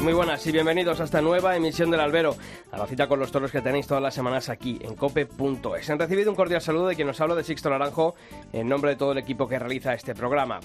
Muy buenas y bienvenidos a esta nueva emisión del Albero, la cita con los toros que tenéis todas las semanas aquí en cope.es. Han recibido un cordial saludo de quien nos habla de Sixto Naranjo en nombre de todo el equipo que realiza este programa.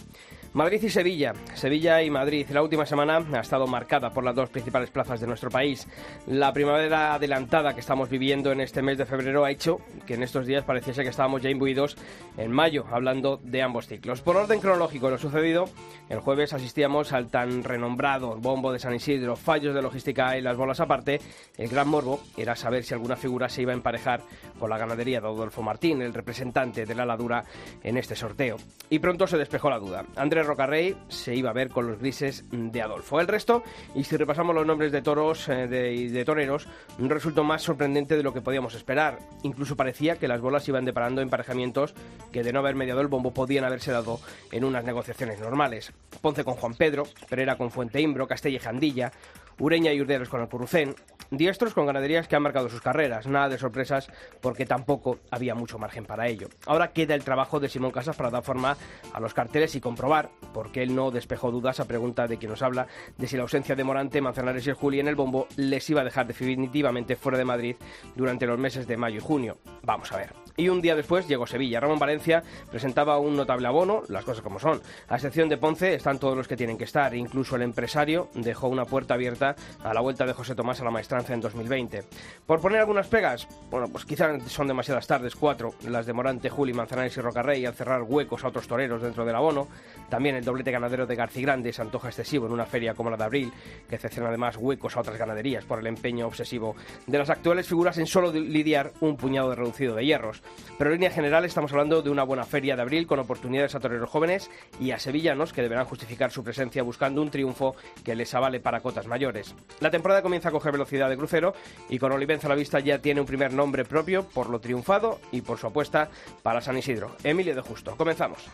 Madrid y Sevilla. Sevilla y Madrid. La última semana ha estado marcada por las dos principales plazas de nuestro país. La primavera adelantada que estamos viviendo en este mes de febrero ha hecho que en estos días pareciese que estábamos ya imbuidos en mayo, hablando de ambos ciclos. Por orden cronológico lo sucedido, el jueves asistíamos al tan renombrado bombo de San Isidro, fallos de logística y las bolas aparte. El gran morbo era saber si alguna figura se iba a emparejar con la ganadería de Adolfo Martín, el representante de la ladura en este sorteo. Y pronto se despejó la duda. Andrés Rocarrey se iba a ver con los grises de Adolfo. El resto, y si repasamos los nombres de toros y eh, de, toreros, resultó más sorprendente de lo que podíamos esperar. Incluso parecía que las bolas iban deparando emparejamientos que de no haber mediado el bombo podían haberse dado en unas negociaciones normales. Ponce con Juan Pedro, Pereira con Fuente Imbro, Castella y Jandilla, Ureña y Urderos con el Currucén, diestros con ganaderías que han marcado sus carreras, nada de sorpresas porque tampoco había mucho margen para ello. Ahora queda el trabajo de Simón Casas para dar forma a los carteles y comprobar, porque él no despejó dudas a pregunta de quien nos habla, de si la ausencia de Morante, Manzanares y el Juli en el bombo les iba a dejar definitivamente fuera de Madrid durante los meses de mayo y junio. Vamos a ver. Y un día después llegó Sevilla. Ramón Valencia presentaba un notable abono, las cosas como son. A excepción de Ponce, están todos los que tienen que estar. Incluso el empresario dejó una puerta abierta a la vuelta de José Tomás a la maestranza en 2020. Por poner algunas pegas, bueno, pues quizás son demasiadas tardes, cuatro, las de Morante, Juli, Manzanares y Rocarrey, al cerrar huecos a otros toreros dentro del abono. También el doblete ganadero de Grande se antoja excesivo en una feria como la de abril, que excepciona además huecos a otras ganaderías por el empeño obsesivo de las actuales figuras en solo lidiar un puñado de reducido de hierros. Pero en línea general estamos hablando de una buena feria de abril con oportunidades a toreros jóvenes y a sevillanos que deberán justificar su presencia buscando un triunfo que les avale para cotas mayores. La temporada comienza a coger velocidad de crucero y con Olivenza a la vista ya tiene un primer nombre propio por lo triunfado y por su apuesta para San Isidro. Emilio de Justo. Comenzamos.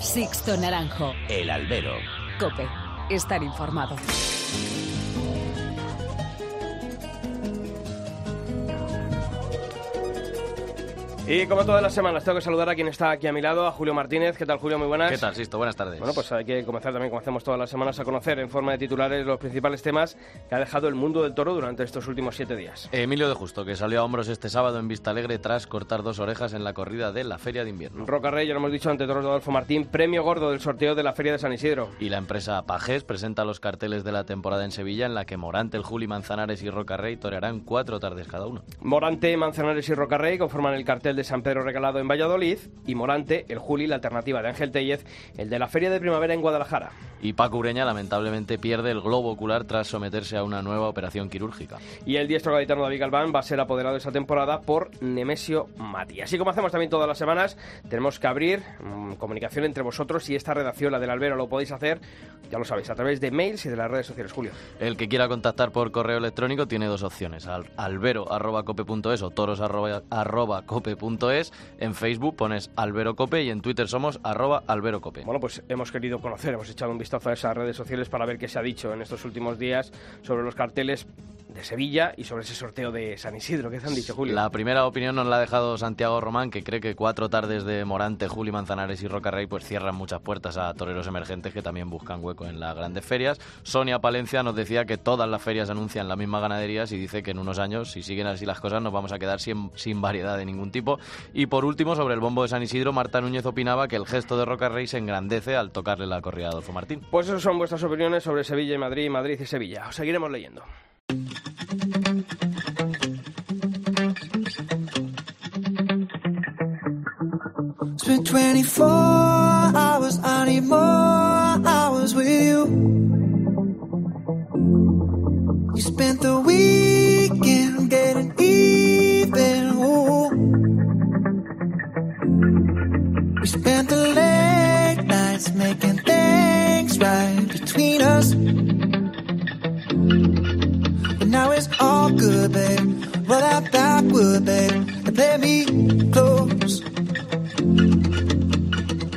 Sixto Naranjo. El albero. Cope. Estar informado. Y como todas las semanas, tengo que saludar a quien está aquí a mi lado, a Julio Martínez. ¿Qué tal, Julio? Muy buenas. ¿Qué tal, Sisto? Buenas tardes. Bueno, pues hay que comenzar también, como hacemos todas las semanas, a conocer en forma de titulares los principales temas que ha dejado el mundo del toro durante estos últimos siete días. Emilio de Justo, que salió a hombros este sábado en Vista Alegre tras cortar dos orejas en la corrida de la Feria de Invierno. Roca Rey, ya lo hemos dicho ante Toros de Adolfo Martín, premio gordo del sorteo de la Feria de San Isidro. Y la empresa Pajés presenta los carteles de la temporada en Sevilla, en la que Morante, el Juli, Manzanares y Roca Rey torearán cuatro tardes cada uno. Morante, Manzanares y Roca Rey conforman el cartel de San Pedro Regalado en Valladolid y Morante, el Juli, la alternativa de Ángel Tellez, el de la Feria de Primavera en Guadalajara. Y Paco Ureña lamentablemente pierde el globo ocular tras someterse a una nueva operación quirúrgica. Y el diestro gaditano David Galván va a ser apoderado esa temporada por Nemesio Mati. Así como hacemos también todas las semanas, tenemos que abrir mm, comunicación entre vosotros y esta redacción, la del Albero, lo podéis hacer, ya lo sabéis, a través de mails y de las redes sociales. Julio. El que quiera contactar por correo electrónico tiene dos opciones, al albero.cope.es o toros.cope.es. En Facebook pones Albero Cope y en Twitter somos arroba Albero Cope. Bueno, pues hemos querido conocer, hemos echado un vistazo a esas redes sociales para ver qué se ha dicho en estos últimos días sobre los carteles de Sevilla y sobre ese sorteo de San Isidro. ¿Qué te han dicho, Julio? La primera opinión nos la ha dejado Santiago Román, que cree que cuatro tardes de Morante, Juli Manzanares y Rocarrey pues cierran muchas puertas a toreros emergentes que también buscan hueco en las grandes ferias. Sonia Palencia nos decía que todas las ferias anuncian la misma ganadería y dice que en unos años, si siguen así las cosas, nos vamos a quedar sin, sin variedad de ningún tipo. Y por último, sobre el bombo de San Isidro, Marta Núñez opinaba que el gesto de Rocarrey se engrandece al tocarle la corrida a Adolfo Martín. Pues esas son vuestras opiniones sobre Sevilla y Madrid, Madrid y Sevilla. Os seguiremos leyendo. Spent 24 hours, I need more hours with you. You spent the weekend getting even. Ooh. We spent the late nights making things right between us. But now it's all good, babe. Roll that backward, babe, and play me close.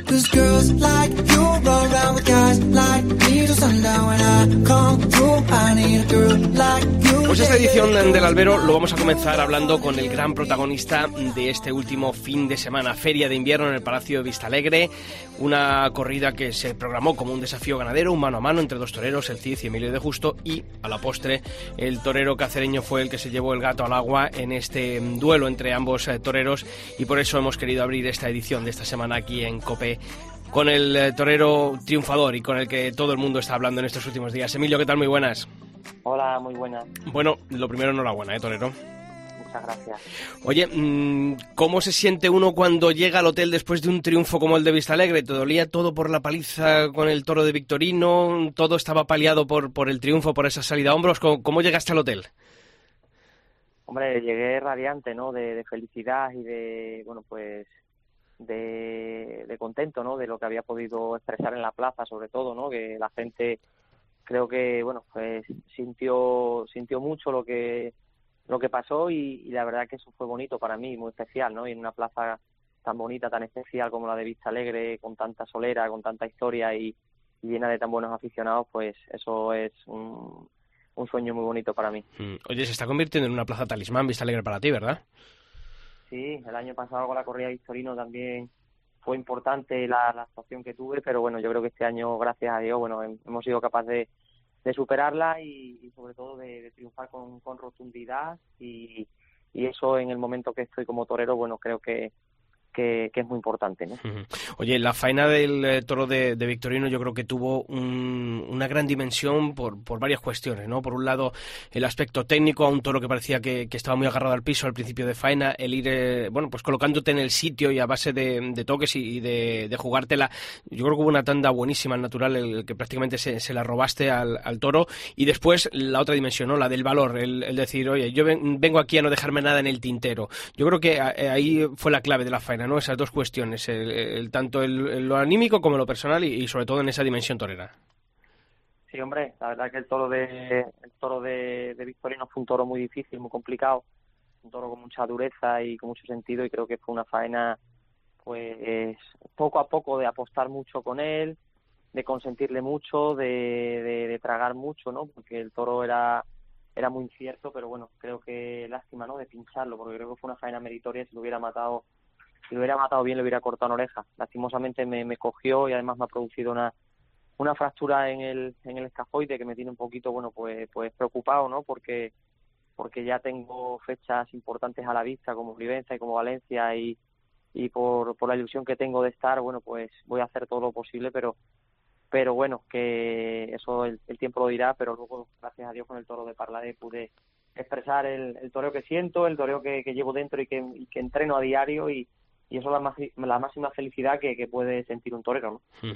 Cause girls like you run around with guys like Pues esta edición del Albero lo vamos a comenzar hablando con el gran protagonista de este último fin de semana, Feria de Invierno en el Palacio de Vista Alegre, una corrida que se programó como un desafío ganadero, un mano a mano entre dos toreros, el Cid y Emilio de Justo, y a la postre el torero cacereño fue el que se llevó el gato al agua en este duelo entre ambos eh, toreros y por eso hemos querido abrir esta edición de esta semana aquí en COPE con el eh, torero triunfador y con el que todo el mundo está hablando en estos últimos días. Emilio, ¿qué tal? Muy buenas. Hola, muy buena. Bueno, lo primero, enhorabuena, ¿eh, torero? Muchas gracias. Oye, mm, ¿cómo se siente uno cuando llega al hotel después de un triunfo como el de Vista Alegre? ¿Te dolía todo por la paliza con el toro de Victorino? ¿Todo estaba paliado por, por el triunfo, por esa salida a hombros? ¿Cómo, cómo llegaste al hotel? Hombre, llegué radiante, ¿no? De, de felicidad y de, bueno, pues de, contento, ¿no? De lo que había podido expresar en la plaza, sobre todo, ¿no? Que la gente creo que, bueno, pues sintió sintió mucho lo que lo que pasó y, y la verdad que eso fue bonito para mí, muy especial, ¿no? Y en una plaza tan bonita, tan especial como la de Vista Alegre, con tanta solera, con tanta historia y, llena de tan buenos aficionados, pues eso es un, un sueño muy bonito para mí. Mm, Oye, se está convirtiendo en una plaza talismán Vista Alegre para ti, ¿verdad? Sí, el año pasado con la corrida de Victorino también fue importante la, actuación que tuve, pero bueno, yo creo que este año, gracias a Dios, bueno, hem- hemos sido capaces de, superarla y, sobre todo de, de triunfar con, con rotundidad y, y eso en el momento que estoy como torero, bueno, creo que, que, que es muy importante, ¿no? Oye, la faena del eh, toro de, de Victorino yo creo que tuvo un- una gran dimensión por, por varias cuestiones, ¿no? Por un lado, el aspecto técnico, a un toro que parecía que, que estaba muy agarrado al piso al principio de faena, el ir, eh, bueno, pues colocándote en el sitio y a base de, de toques y, y de, de jugártela. Yo creo que hubo una tanda buenísima al natural, el que prácticamente se, se la robaste al, al toro. Y después la otra dimensión, ¿no? La del valor, el, el decir, oye, yo ven- vengo aquí a no dejarme nada en el tintero. Yo creo que eh, ahí fue la clave de la faena, ¿no? Esas dos cuestiones, el, tanto el- lo anímico como lo personal y, y sobre todo en esa dimensión torera. Sí, hombre, la verdad que el toro de el toro de, de Victorino fue un toro muy difícil, muy complicado, un toro con mucha dureza y con mucho sentido y creo que fue una faena pues poco a poco de apostar mucho con él, de consentirle mucho, de, de, de tragar mucho, ¿no? Porque el toro era era muy incierto, pero bueno, creo que lástima, ¿no? De pincharlo, porque creo que fue una faena meritoria, si lo hubiera matado si lo hubiera matado bien le hubiera cortado una oreja. Lastimosamente me, cogió y además me ha producido una una fractura en el en el escafoide que me tiene un poquito bueno pues pues preocupado no porque porque ya tengo fechas importantes a la vista como Olivenza y como Valencia y y por, la ilusión que tengo de estar bueno pues voy a hacer todo lo posible pero pero bueno que eso el, tiempo lo dirá pero luego gracias a Dios con el toro de Parlade pude expresar el, el toreo que siento el toreo que, que llevo dentro y que, y que entreno a diario y, y eso es la, máxi- la máxima felicidad que, que puede sentir un torero ¿no?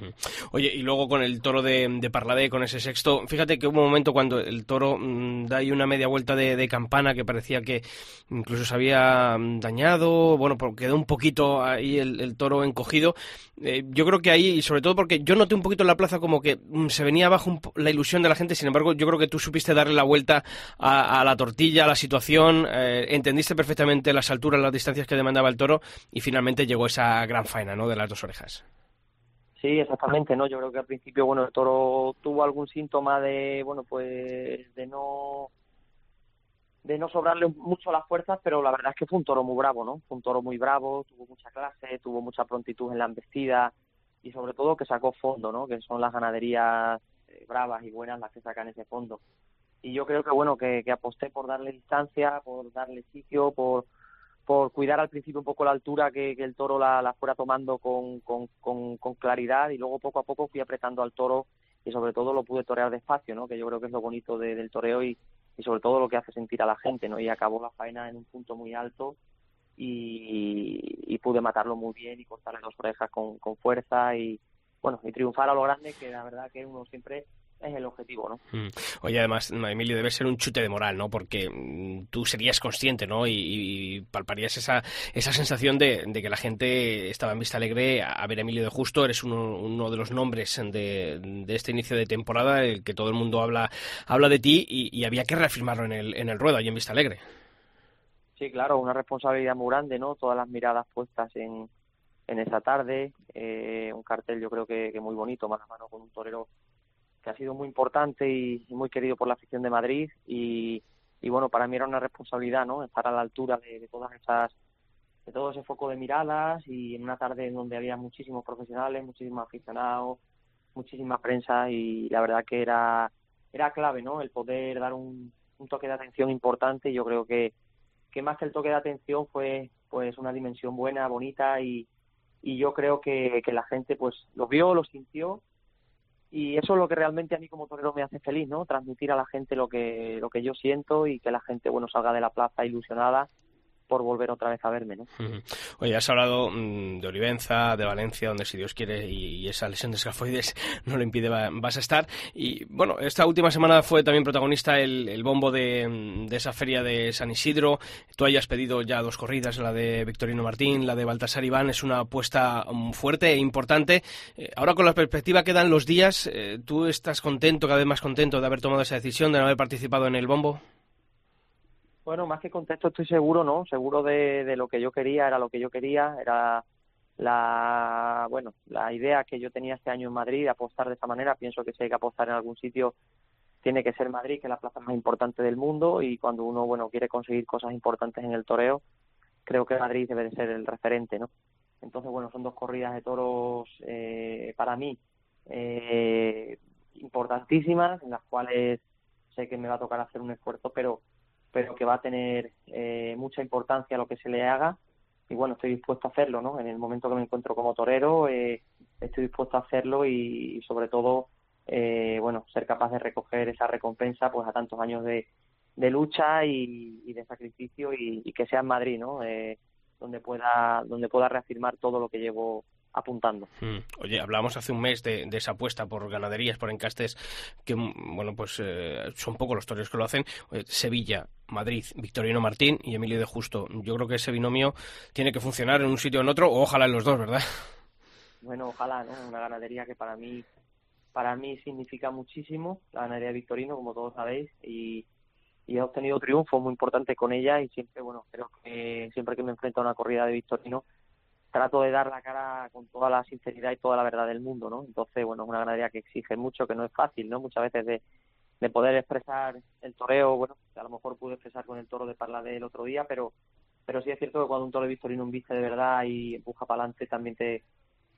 Oye, y luego con el toro de, de Parladé, con ese sexto, fíjate que hubo un momento cuando el toro mm, da ahí una media vuelta de, de campana que parecía que incluso se había mm, dañado, bueno, porque quedó un poquito ahí el, el toro encogido. Eh, yo creo que ahí, y sobre todo porque yo noté un poquito en la plaza como que mm, se venía abajo un la ilusión de la gente, sin embargo, yo creo que tú supiste darle la vuelta a, a la tortilla, a la situación, eh, entendiste perfectamente las alturas, las distancias que demandaba el toro y finalmente llegó esa gran faena, ¿no?, de las dos orejas. Sí, exactamente, ¿no? Yo creo que al principio, bueno, el toro tuvo algún síntoma de, bueno, pues de no de no sobrarle mucho las fuerzas, pero la verdad es que fue un toro muy bravo, ¿no? Fue un toro muy bravo, tuvo mucha clase, tuvo mucha prontitud en la embestida y sobre todo que sacó fondo, ¿no? Que son las ganaderías eh, bravas y buenas las que sacan ese fondo. Y yo creo que, bueno, que, que aposté por darle distancia, por darle sitio, por por cuidar al principio un poco la altura que, el toro la, fuera tomando con, con, con, claridad y luego poco a poco fui apretando al toro y sobre todo lo pude torear despacio, ¿no? Que yo creo que es lo bonito de- del toreo y, y sobre todo lo que hace sentir a la gente, ¿no? Y acabó la faena en un punto muy alto y, y pude matarlo muy bien y cortarle dos orejas con, con fuerza y bueno y triunfar a lo grande que la verdad que uno siempre es el objetivo, ¿no? Mm. Oye, además, Emilio, debe ser un chute de moral, ¿no? Porque mm, tú serías consciente, ¿no? Y, palparías esa, esa sensación de, que la gente estaba en Vista Alegre a, ver a Emilio de Justo. Eres uno, uno de los nombres de, de, este inicio de temporada, el que todo el mundo habla, habla de ti y, había que reafirmarlo en el, en el ruedo, ahí en Vista Alegre. Sí, claro, una responsabilidad muy grande, ¿no? Todas las miradas puestas en, en esa tarde, eh, un cartel yo creo que, que muy bonito, mano a mano con un torero que ha sido muy importante y, muy querido por la afición de Madrid y, bueno, para mí era una responsabilidad, ¿no? Estar a la altura de, todas esas de todo ese foco de miradas y en una tarde en donde había muchísimos profesionales, muchísimos aficionados, muchísima prensa y la verdad que era era clave, ¿no? El poder dar un, toque de atención importante y yo creo que que más que el toque de atención fue pues una dimensión buena, bonita y, y yo creo que, que la gente pues lo vio, lo sintió y eso es lo que realmente a mí como torero me hace feliz, ¿no? Transmitir a la gente lo que lo que yo siento y que la gente bueno salga de la plaza ilusionada por volver otra vez a verme. ¿no? Oye, has hablado mm, de Olivenza, de Valencia, donde si Dios quiere y, esa lesión de escafoides no lo impide, vas a estar. Y bueno, esta última semana fue también protagonista el, bombo mm, de, esa feria de San Isidro. Tú hayas pedido ya dos corridas, la de Victorino Martín, la de Baltasar Iván. Es una apuesta mm, fuerte e importante. Eh, ahora con la perspectiva que dan los días, eh, ¿tú estás contento, cada vez más contento de haber tomado esa decisión, de no haber participado en el bombo? Bueno, más que contexto estoy seguro, ¿no? Seguro de, lo que yo quería, era lo que yo quería, era la bueno la idea que yo tenía este año en Madrid apostar de esta manera. Pienso que si hay que apostar en algún sitio tiene que ser Madrid que es la plaza más importante del mundo. Y cuando uno bueno quiere conseguir cosas importantes en el toreo creo que Madrid debe de ser el referente no entonces bueno son dos corridas de toros eh, para mí eh, importantísimas en las cuales sé que me va a tocar hacer un esfuerzo pero pero que va a tener eh, mucha importancia lo que se le haga y bueno, estoy dispuesto a hacerlo, ¿no? En el momento que me encuentro como torero, eh, estoy dispuesto a hacerlo y, sobre todo, eh, bueno, ser capaz de recoger esa recompensa pues a tantos años de, lucha y, de sacrificio y, y, que sea en Madrid, ¿no? donde pueda donde pueda reafirmar todo lo que llevo apuntando. Mm. Oye, hablábamos hace un mes de, esa apuesta por ganaderías, por encastes, que mm, bueno, pues eh, son pocos los toreros que lo hacen. Sevilla, Madrid, Victorino Martín y Emilio de Justo. Yo creo que ese binomio tiene que funcionar en un sitio o en otro, o ojalá en los dos, ¿verdad? Bueno, ojalá, ¿no? Una ganadería que para mí para mí significa muchísimo, la ganadería de Victorino, como todos sabéis, y, y he obtenido triunfos muy importantes con ella y siempre, bueno, creo que siempre que me enfrento a una corrida de Victorino trato de dar la cara con toda la sinceridad y toda la verdad del mundo, ¿no? Entonces, bueno, es una ganadería que exige mucho, que no es fácil, ¿no? Muchas veces de, de poder expresar el toreo, bueno, a lo mejor pude expresar con el toro de Parla del otro día, pero pero sí es cierto que cuando un toro de Victorino viste de verdad y empuja para adelante también te,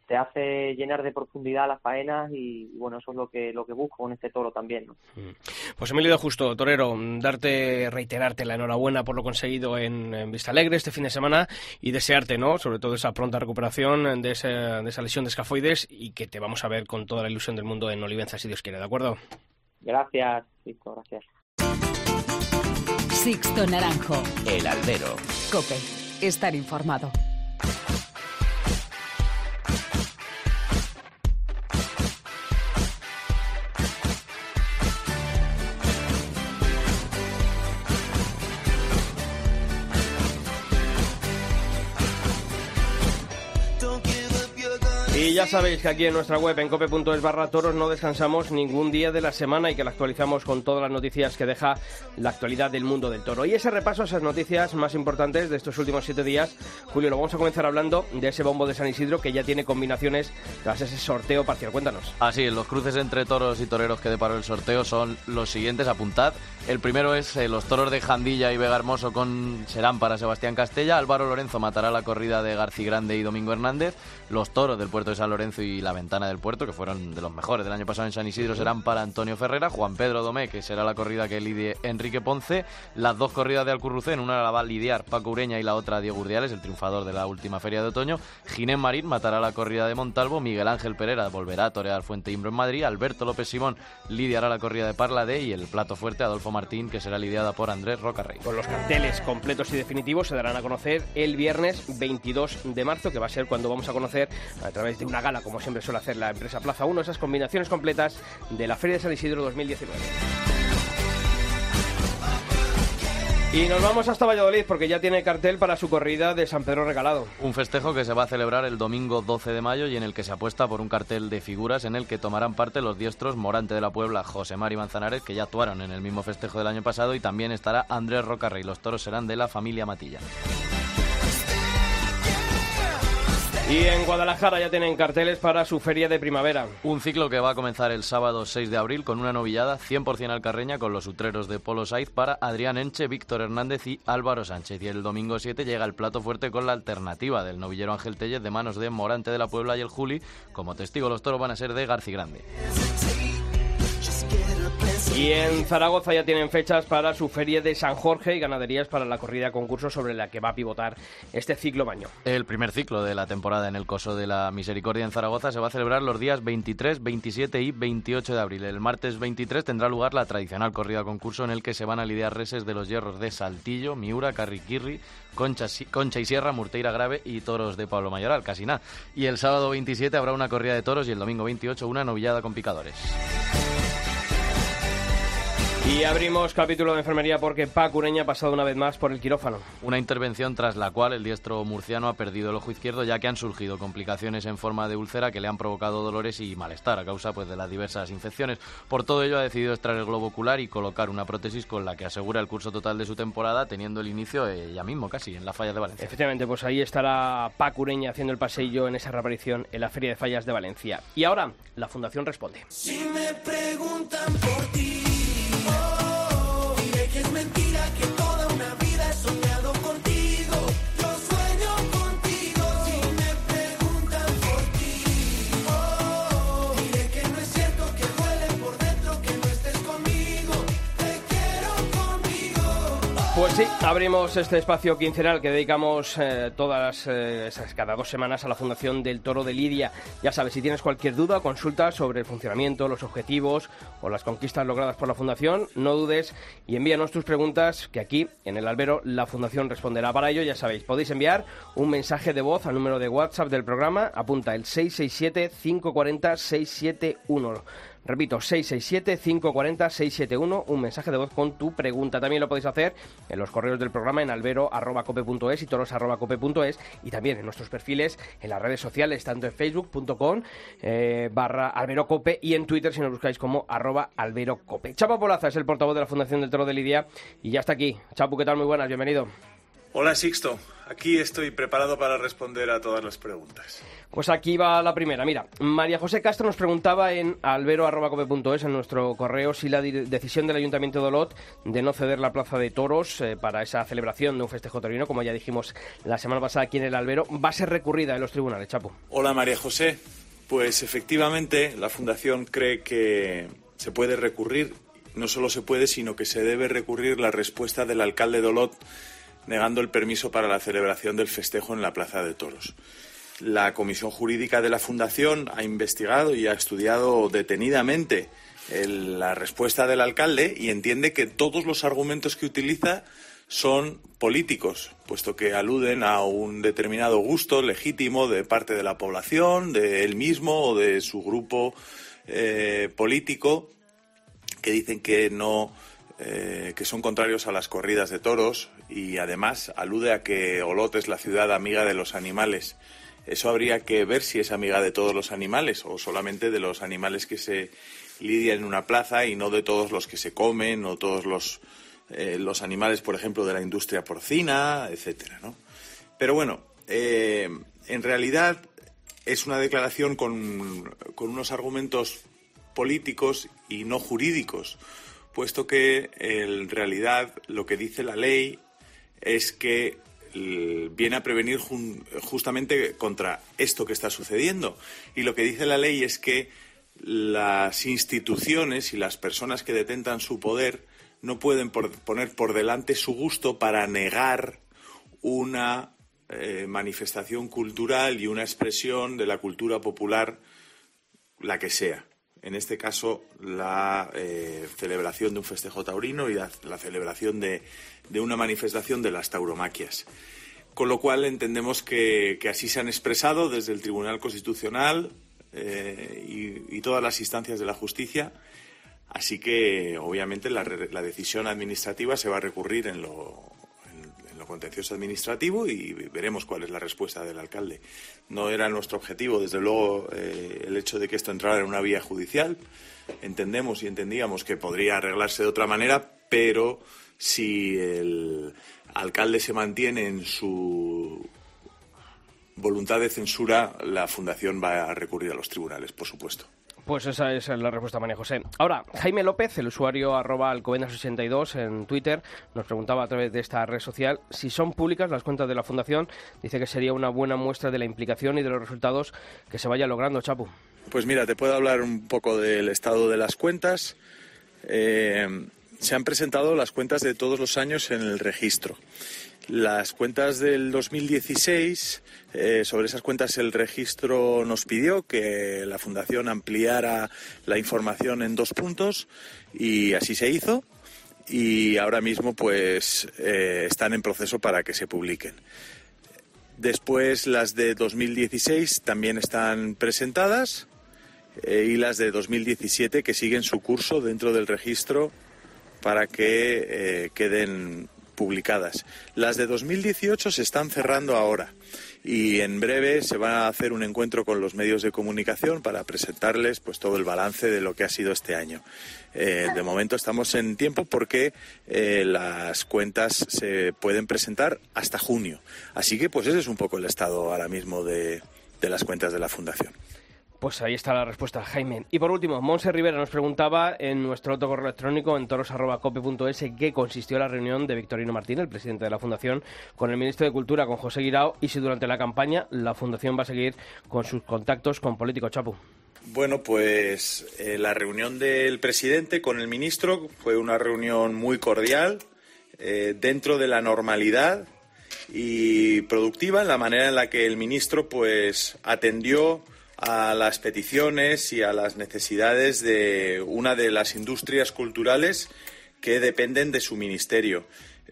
te hace llenar de profundidad las faenas y, bueno, eso es lo que, lo que busco con este toro también. ¿no? Mm. Pues Emilio de Justo, torero, darte, reiterarte la enhorabuena por lo conseguido en, Vista Alegre este fin de semana y desearte, ¿no? Sobre todo esa pronta recuperación de, de esa lesión de escafoides y que te vamos a ver con toda la ilusión del mundo en Olivenza, si Dios quiere, ¿de acuerdo? Gracias, Sixto, gracias. Sixto Naranjo. El albero. Cope. Estar informado. Ya sabéis que aquí en nuestra web en cope.es barra toros no descansamos ningún día de la semana y que la actualizamos con todas las noticias que deja la actualidad del mundo del toro. Y ese repaso a esas noticias más importantes de estos últimos siete días, Julio, lo vamos a comenzar hablando de ese bombo de San Isidro que ya tiene combinaciones tras ese sorteo parcial. Cuéntanos. Así, los cruces entre toros y toreros que deparó el sorteo son los siguientes, apuntad. El primero es eh, los toros de Jandilla y Vega Hermoso con serán para Sebastián Castella. Álvaro Lorenzo matará la corrida de García Grande y Domingo Hernández. Los toros del puerto de San Lorenzo y la Ventana del Puerto, que fueron de los mejores del año pasado en San Isidro, serán para Antonio Ferrera, Juan Pedro Domé, que será la corrida que lidie Enrique Ponce, las dos corridas de Alcurrucén, una la va a lidiar Paco Ureña y la otra Diego Urdiales, el triunfador de la última feria de otoño, Ginés Marín matará la corrida de Montalvo, Miguel Ángel Pereira volverá a torear Fuente Imbro en Madrid, Alberto López Simón lidiará la corrida de Parla y el plato fuerte Adolfo Martín, que será lidiada por Andrés Rocarrey. Con los carteles completos y definitivos se darán a conocer el viernes 22 de marzo, que va a ser cuando vamos a conocer a través de una gala, como siempre suele hacer la empresa Plaza 1, esas combinaciones completas de la Feria de San Isidro 2019. Y nos vamos hasta Valladolid porque ya tiene cartel para su corrida de San Pedro Regalado. Un festejo que se va a celebrar el domingo 12 de mayo y en el que se apuesta por un cartel de figuras en el que tomarán parte los diestros Morante de la Puebla, José Mari Manzanares, que ya actuaron en el mismo festejo del año pasado, y también estará Andrés Rocarrey. Los toros serán de la familia Matilla. Y en Guadalajara ya tienen carteles para su feria de primavera. Un ciclo que va a comenzar el sábado 6 de abril con una novillada 100% alcarreña con los utreros de Polo Saiz para Adrián Enche, Víctor Hernández y Álvaro Sánchez. Y el domingo 7 llega el plato fuerte con la alternativa del novillero Ángel Tellez de manos de Morante de la Puebla y el Juli. Como testigo los toros van a ser de Garci Grande. Y en Zaragoza ya tienen fechas para su feria de San Jorge y ganaderías para la corrida concurso sobre la que va a pivotar este ciclo baño. El primer ciclo de la temporada en el Coso de la Misericordia en Zaragoza se va a celebrar los días 23, 27 y 28 de abril. El martes 23 tendrá lugar la tradicional corrida concurso en el que se van a lidiar reses de los hierros de Saltillo, Miura, Carriquirri, Concha, Concha y Sierra, Murteira Grave y toros de Pablo Mayoral, casi nada. Y el sábado 27 habrá una corrida de toros y el domingo 28 una novillada con picadores. Y abrimos capítulo de enfermería porque Pac Ureña ha pasado una vez más por el quirófano. Una intervención tras la cual el diestro murciano ha perdido el ojo izquierdo ya que han surgido complicaciones en forma de úlcera que le han provocado dolores y malestar a causa pues, de las diversas infecciones. Por todo ello ha decidido extraer el globo ocular y colocar una prótesis con la que asegura el curso total de su temporada teniendo el inicio eh, ya mismo casi en la falla de Valencia. Efectivamente, pues ahí estará Pac Ureña haciendo el pasillo en esa reaparición en la Feria de Fallas de Valencia. Y ahora la Fundación responde. Si me preguntan por ti, Pues sí, abrimos este espacio quincenal que dedicamos eh, todas eh, cada dos semanas a la Fundación del Toro de Lidia. Ya sabes, si tienes cualquier duda o consulta sobre el funcionamiento, los objetivos o las conquistas logradas por la Fundación, no dudes y envíanos tus preguntas que aquí en el albero la Fundación responderá. Para ello, ya sabéis, podéis enviar un mensaje de voz al número de WhatsApp del programa, apunta el 667-540-671. Repito, 667-540-671, un mensaje de voz con tu pregunta. También lo podéis hacer en los correos del programa en albero.cope.es y toros.cope.es y también en nuestros perfiles en las redes sociales, tanto en facebook.com eh, barra alberocope y en Twitter si nos buscáis como arroba alberocope. Chapo Polaza es el portavoz de la Fundación del Toro de Lidia y ya está aquí. Chapu, ¿qué tal? Muy buenas, bienvenido. Hola Sixto, aquí estoy preparado para responder a todas las preguntas. Pues aquí va la primera. Mira, María José Castro nos preguntaba en albero.cope.es, en nuestro correo, si la decisión del Ayuntamiento de Olot de no ceder la plaza de toros eh, para esa celebración de un festejo torino, como ya dijimos la semana pasada aquí en el albero, va a ser recurrida en los tribunales, Chapo. Hola María José, pues efectivamente la Fundación cree que se puede recurrir, no solo se puede, sino que se debe recurrir la respuesta del alcalde de Olot negando el permiso para la celebración del festejo en la Plaza de Toros. La Comisión Jurídica de la Fundación ha investigado y ha estudiado detenidamente la respuesta del alcalde y entiende que todos los argumentos que utiliza son políticos, puesto que aluden a un determinado gusto legítimo de parte de la población, de él mismo o de su grupo eh, político, que dicen que no eh, que son contrarios a las corridas de toros y además alude a que Olot es la ciudad amiga de los animales. Eso habría que ver si es amiga de todos los animales o solamente de los animales que se lidian en una plaza y no de todos los que se comen o todos los, eh, los animales, por ejemplo, de la industria porcina, etcétera, ¿no? Pero bueno, eh, en realidad es una declaración con, con unos argumentos políticos y no jurídicos, puesto que en realidad lo que dice la ley es que l- viene a prevenir justamente contra esto que está sucediendo. Y lo que dice la ley es que las instituciones y las personas que detentan su poder no pueden poner por delante su gusto para negar una eh, manifestación cultural y una expresión de la cultura popular, la que sea. En este caso, la eh, celebración de un festejo taurino y la, celebración de, de una manifestación de las tauromaquias. con lo cual entendemos que, que así se han expresado desde el Tribunal Constitucional eh, y, todas las instancias de la justicia. Así que, obviamente, la, la decisión administrativa se va a recurrir en lo contencioso administrativo y veremos cuál es la respuesta del alcalde. No era nuestro objetivo, desde luego, eh, el hecho de que esto entrara en una vía judicial. Entendemos y entendíamos que podría arreglarse de otra manera, pero si el alcalde se mantiene en su voluntad de censura, la Fundación va a recurrir a los tribunales, por supuesto. Pues esa es la respuesta, María José. Ahora, Jaime López, el usuario arroba alcobendas82 en Twitter, nos preguntaba a través de esta red social si son públicas las cuentas de la Fundación. Dice que sería una buena muestra de la implicación y de los resultados que se vaya logrando, Chapu. Pues mira, te puedo hablar un poco del estado de las cuentas. Eh, se han presentado las cuentas de todos los años en el registro. Las cuentas del 2016, eh, sobre esas cuentas el registro nos pidió que la Fundación ampliara la información en dos puntos y así se hizo y ahora mismo pues eh, están en proceso para que se publiquen. Después las de 2016 también están presentadas eh, y las de 2017 que siguen su curso dentro del registro para que eh, queden publicadas. Las de 2018 se están cerrando ahora y en breve se va a hacer un encuentro con los medios de comunicación para presentarles pues todo el balance de lo que ha sido este año. Eh, de momento estamos en tiempo porque eh, las cuentas se pueden presentar hasta junio. Así que pues ese es un poco el estado ahora mismo de, de las cuentas de la Fundación. Pues ahí está la respuesta, Jaime. Y por último, Monse Rivera nos preguntaba en nuestro otro correo electrónico en toros.cope.es qué consistió la reunión de Victorino Martín, el presidente de la Fundación, con el ministro de Cultura, con José Guirao, y si durante la campaña la Fundación va a seguir con sus contactos con políticos Chapu. Bueno, pues eh, la reunión del presidente con el ministro fue una reunión muy cordial, eh, dentro de la normalidad y productiva, en la manera en la que el ministro pues atendió a las peticiones y a las necesidades de una de las industrias culturales que dependen de su ministerio.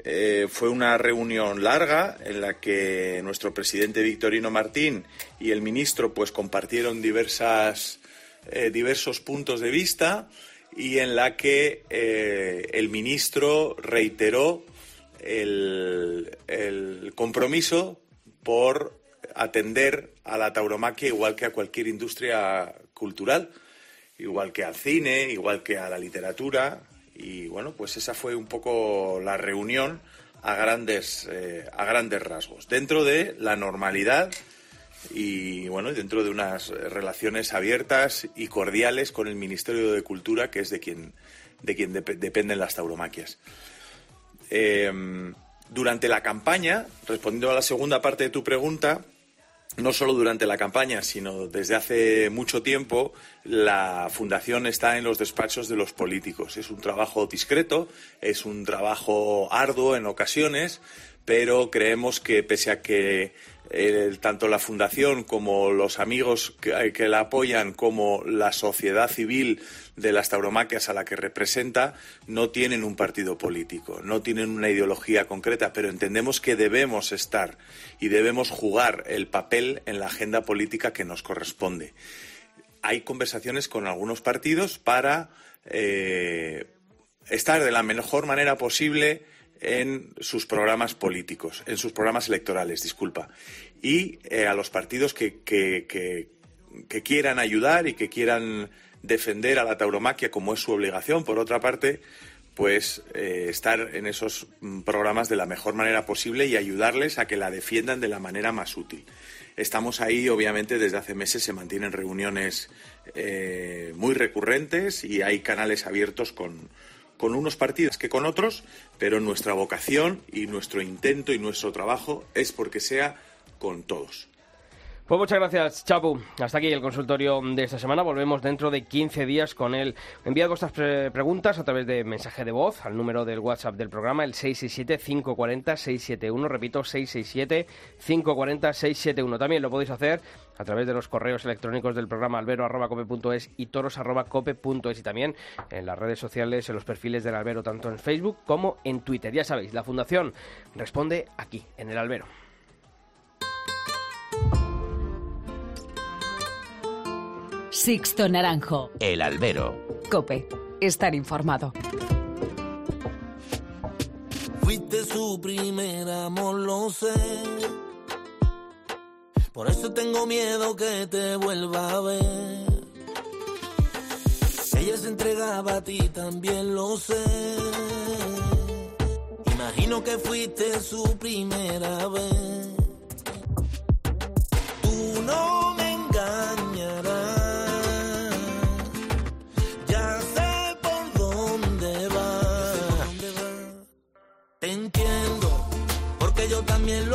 Eh, fue una reunión larga en la que nuestro presidente Victorino Martín y el ministro pues compartieron eh, diversos puntos de vista y en la que eh, el ministro reiteró el compromiso por atender a la tauromaquia igual que a cualquier industria cultural, igual que al cine, igual que a la literatura. Y bueno, pues esa fue un poco la reunión a grandes, eh, a grandes rasgos, dentro de la normalidad y bueno, dentro de unas relaciones abiertas y cordiales con el Ministerio de Cultura, que es de quien, de quien dep- dependen las tauromaquias. Eh, durante la campaña, respondiendo a la segunda parte de tu pregunta, no solo durante la campaña, sino desde hace mucho tiempo, la fundación está en los despachos de los políticos. Es un trabajo discreto, es un trabajo arduo en ocasiones, pero creemos que pese a que eh, tanto la fundación como los amigos que, que la apoyan, como la sociedad civil de las tauromaquias a la que representa, no tienen un partido político, no tienen una ideología concreta, pero entendemos que debemos estar y debemos jugar el papel en la agenda política que nos corresponde. Hay conversaciones con algunos partidos para eh, estar de la mejor manera posible en sus programas políticos, en sus programas electorales, disculpa. Y eh, a los partidos que, que, quieran ayudar y que quieran defender a la tauromaquia como es su obligación, por otra parte, pues eh, estar en esos mm, programas de la mejor manera posible y ayudarles a que la defiendan de la manera más útil. Estamos ahí, obviamente, desde hace meses se mantienen reuniones eh, muy recurrentes y hay canales abiertos con, con unos partidos que con otros, pero nuestra vocación y nuestro intento y nuestro trabajo es porque sea con todos. Pues muchas gracias, Chapu. Hasta aquí el consultorio de esta semana. Volvemos dentro de 15 días con él. Enviad vuestras pre- preguntas a través de mensaje de voz al número del WhatsApp del programa, el 667-540-671. Repito, 667-540-671. También lo podéis hacer a través de los correos electrónicos del programa albero.cope.es y toros.cope.es y también en las redes sociales, en los perfiles del albero, tanto en Facebook como en Twitter. Ya sabéis, la Fundación responde aquí, en el albero. Sixto Naranjo. El albero. Cope. Estar informado. Fuiste su primer amor, lo sé. Por eso tengo miedo que te vuelva a ver. Ella se entregaba a ti, también lo sé. Imagino que fuiste su primera vez. Tú no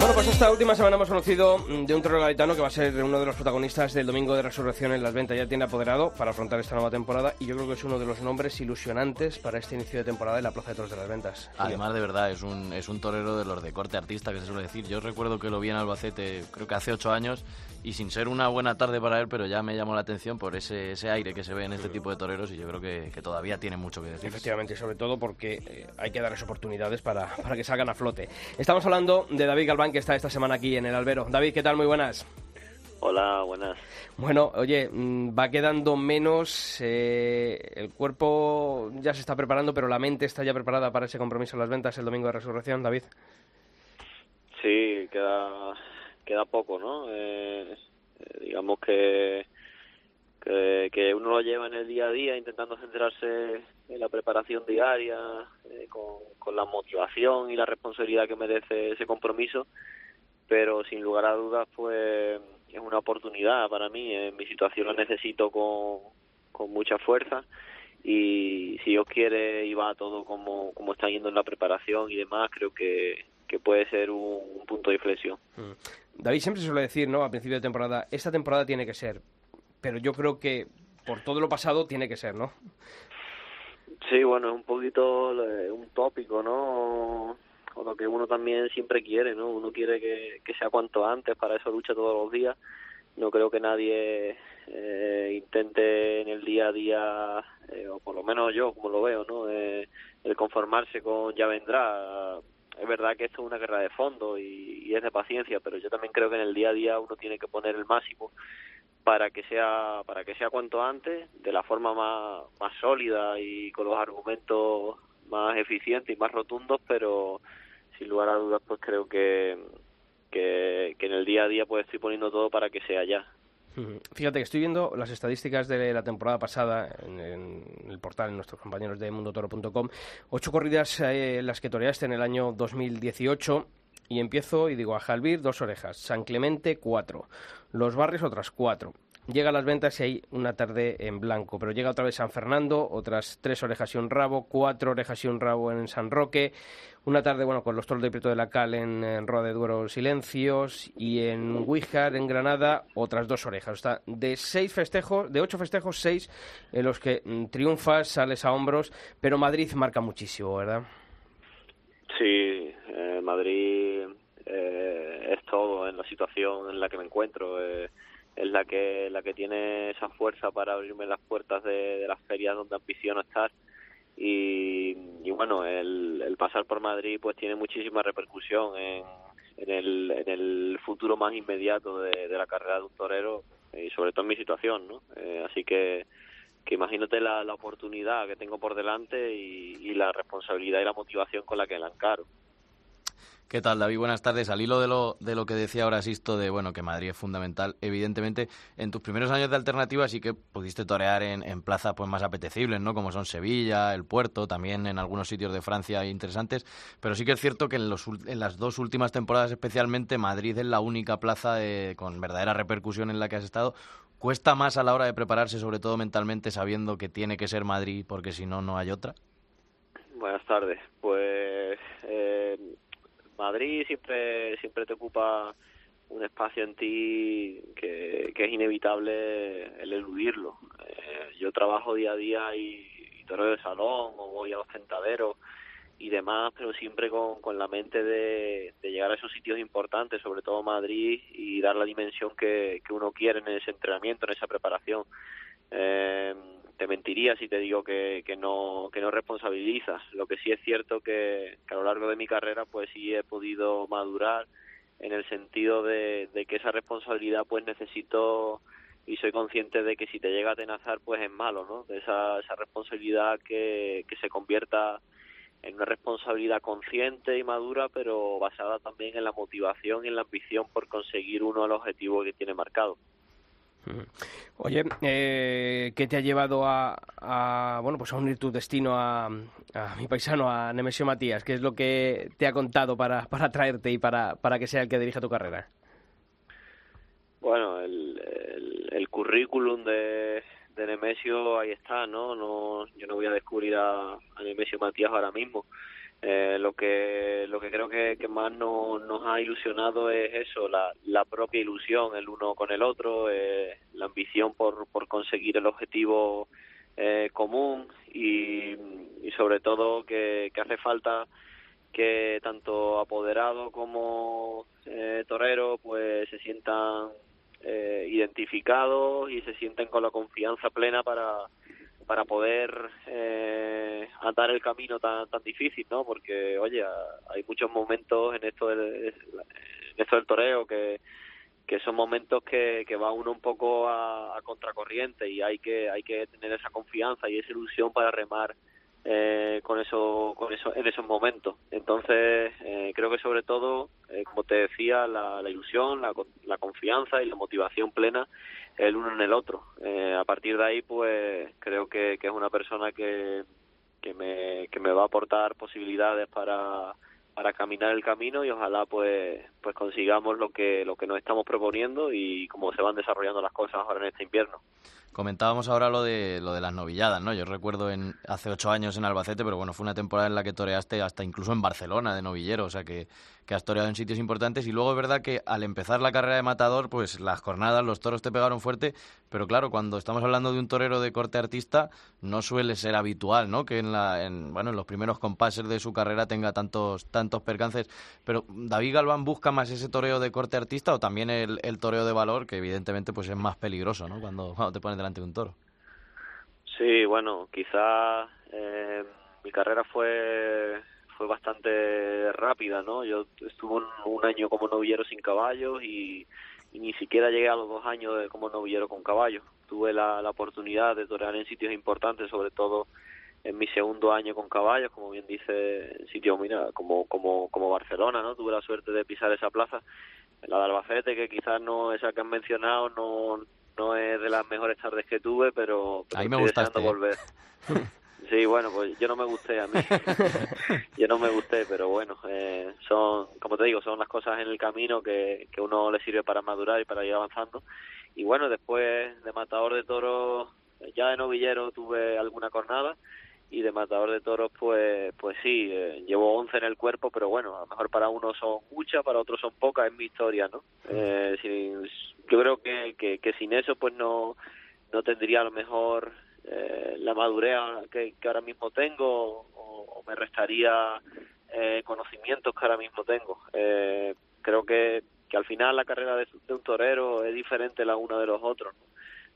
Bueno, pues esta última semana hemos conocido mm, de un torero gaditano que va a ser uno de los protagonistas del Domingo de Resurrección en las ventas. Ya tiene apoderado para afrontar esta nueva temporada y yo creo que es uno de los nombres ilusionantes para este inicio de temporada en la Plaza de Toros de las Ventas. Además, de verdad, es un, es un torero de los de corte artista, que se suele decir. Yo recuerdo que lo vi en Albacete, creo que hace ocho años, y sin ser una buena tarde para él, pero ya me llamó la atención por ese, ese aire que se ve en este tipo de toreros, y yo creo que, que todavía tiene mucho que decir. Efectivamente, y sobre todo porque eh, hay que darles oportunidades para, para que salgan a flote. Estamos hablando de David Galván, que está esta semana aquí en el Albero. David, ¿qué tal? Muy buenas. Hola, buenas. Bueno, oye, mm, va quedando menos, eh, el cuerpo ya se está preparando, pero la mente está ya preparada para ese compromiso en las ventas el domingo de resurrección, David. Sí, queda, queda poco, ¿no? Eh, eh, digamos que, que, uno lo lleva en el día a día intentando centrarse en la preparación diaria, eh, con, la motivación y la responsabilidad que merece ese compromiso, pero sin lugar a dudas, pues es una oportunidad para mí. En mi situación la necesito con, con mucha fuerza y si Dios quiere y va todo como, como está yendo en la preparación y demás, creo que, que puede ser un, un punto de inflexión. David siempre suele decir, ¿no? A principio de temporada, esta temporada tiene que ser, pero yo creo que por todo lo pasado tiene que ser, ¿no? Sí, bueno, es un poquito eh, un tópico, ¿no? O lo que uno también siempre quiere, ¿no? Uno quiere que, que sea cuanto antes, para eso lucha todos los días. No creo que nadie eh, intente en el día a día, eh, o por lo menos yo, como lo veo, ¿no? Eh, el conformarse con ya vendrá. Es verdad que esto es una guerra de fondo y, y es de paciencia, pero yo también creo que en el día a día uno tiene que poner el máximo para que sea para que sea cuanto antes de la forma más, más sólida y con los argumentos más eficientes y más rotundos pero sin lugar a dudas pues creo que, que que en el día a día pues estoy poniendo todo para que sea ya. Fíjate que estoy viendo las estadísticas de la temporada pasada en, el portal, en nuestros compañeros de mundotoro.com. Ocho corridas eh, las que toreaste en el año 2018 y empiezo y digo a Jalbir dos orejas, San Clemente cuatro, Los Barrios otras cuatro. Llega a las ventas y hay una tarde en blanco, pero llega otra vez San Fernando, otras tres orejas y un rabo, cuatro orejas y un rabo en San Roque, una tarde, bueno, con los toros de Prieto de la Cal en, en de Duero Silencios y en Huíjar, en Granada, otras dos orejas. O sea, de seis festejos, de ocho festejos, seis en los que mm, triunfas, sales a hombros, pero Madrid marca muchísimo, ¿verdad? sí eh, Madrid eh, es todo en la situación en la que me encuentro eh, es la que la que tiene esa fuerza para abrirme las puertas de las ferias donde ambiciono estar y, y bueno el, el pasar por Madrid pues tiene muchísima repercusión en, en el, futuro más inmediato de, la carrera de un torero y sobre todo en mi situación no Eh, así que que imagínate la, la oportunidad que tengo por delante y, y la responsabilidad y la motivación con la que la encaro ¿Qué tal, David? Buenas tardes. Al hilo de lo, de lo que decía ahora Sisto, de bueno, que Madrid es fundamental, evidentemente, en tus primeros años de alternativa sí que pudiste torear en, plazas pues más apetecibles, ¿no? Como son Sevilla, el Puerto, también en algunos sitios de Francia interesantes, pero sí que es cierto que en, las dos últimas temporadas especialmente Madrid es la única plaza con verdadera repercusión en la que has estado. ¿Cuesta más a la hora de prepararse, sobre todo mentalmente, sabiendo que tiene que ser Madrid porque si no, no hay otra? Buenas tardes. Pues Madrid siempre siempre te ocupa un espacio en ti que, es inevitable el eludirlo. Eh, yo trabajo día a día y, y toreo de salón o voy a los tentaderos y demás, pero siempre con, con la mente de, de llegar a esos sitios importantes, sobre todo Madrid, y dar la dimensión que, que uno quiere en ese entrenamiento, en esa preparación. Eh, te mentiría si te digo que, que no que no responsabilizas. Lo que sí es cierto que, que a lo largo de mi carrera pues sí he podido madurar en el sentido de, que esa responsabilidad pues necesito y soy consciente de que si te llega a atenazar pues es malo, ¿no? De esa, esa responsabilidad que, que se convierta en una responsabilidad consciente y madura, pero basada también en la motivación y en la ambición por conseguir uno de los objetivos que tiene marcado. Oye, eh, ¿qué te ha llevado a, bueno pues a unir tu destino a, a, mi paisano, a Nemesio Matías? ¿Qué es lo que te ha contado para, para traerte y para, para que sea el que dirija tu carrera? Bueno, el, el, currículum de, Nemesio ahí está, ¿no? no Yo no voy a descubrir a Nemesio Matías ahora mismo. Eh, lo que lo que creo que, que más no, nos ha ilusionado es eso, la, la propia ilusión el uno con el otro, eh, la ambición por, por conseguir el objetivo eh, común y, y sobre todo que, que hace falta que tanto apoderado como eh, torero pues se sientan eh, identificados y se sienten con la confianza plena para para poder eh, andar el camino tan tan difícil, ¿no? Porque, oye, hay muchos momentos en esto del, en esto del toreo que, que son momentos que, que va uno un poco a, a, contracorriente y hay que hay que tener esa confianza y esa ilusión para remar eh, con eso con eso en esos momentos. Entonces eh, creo que sobre todo eh, como te decía la, la ilusión la, la, confianza y la motivación plena el uno en el otro. Eh, a partir de ahí pues creo que, que es una persona que que me va a aportar posibilidades para para caminar el camino y ojalá pues pues consigamos lo que lo que nos estamos proponiendo y cómo se van desarrollando las cosas ahora en este invierno Comentábamos ahora lo de lo de las novilladas, ¿no? Yo recuerdo en hace ocho años en Albacete, pero bueno, fue una temporada en la que toreaste hasta incluso en Barcelona de novillero, o sea que, que has toreado en sitios importantes. Y luego es verdad que al empezar la carrera de matador, pues las jornadas, los toros te pegaron fuerte, pero claro, cuando estamos hablando de un torero de corte artista, no suele ser habitual, ¿no? Que en la, en, bueno, en los primeros compases de su carrera tenga tantos, tantos percances. Pero David Galván busca más ese toreo de corte artista o también el, el toreo de valor, que evidentemente pues es más peligroso, ¿no? Cuando, cuando te pones delante de un toro. Sí, bueno, quizá eh, mi carrera fue fue bastante rápida, ¿no? Yo estuve un, año como novillero sin caballos y, ni siquiera llegué a los dos años de, como novillero con caballos. Tuve la, oportunidad de torear en sitios importantes, sobre todo en mi segundo año con caballos, como bien dice, en como como como Barcelona, ¿no? Tuve la suerte de pisar esa plaza, la de Albacete, que quizás no esa que han mencionado no no es de las mejores tardes que tuve, pero, pero me gustaste. volver. Sí, bueno, pues yo no me gusté a mí. yo no me gusté, pero bueno, eh, son, como te digo, son las cosas en el camino que, que uno le sirve para madurar y para ir avanzando. Y bueno, después de matador de toros, ya de novillero tuve alguna cornada y de matador de toros pues pues sí eh, llevo 11 en el cuerpo pero bueno a lo mejor para unos son muchas para otros son pocas es mi historia no eh, sin, yo creo que, que, que sin eso pues no no tendría a lo mejor eh, la madurez que, que ahora mismo tengo o, o me restaría eh, conocimientos que ahora mismo tengo. Eh, creo que que al final la carrera de, de un torero es diferente la una de los otros ¿no?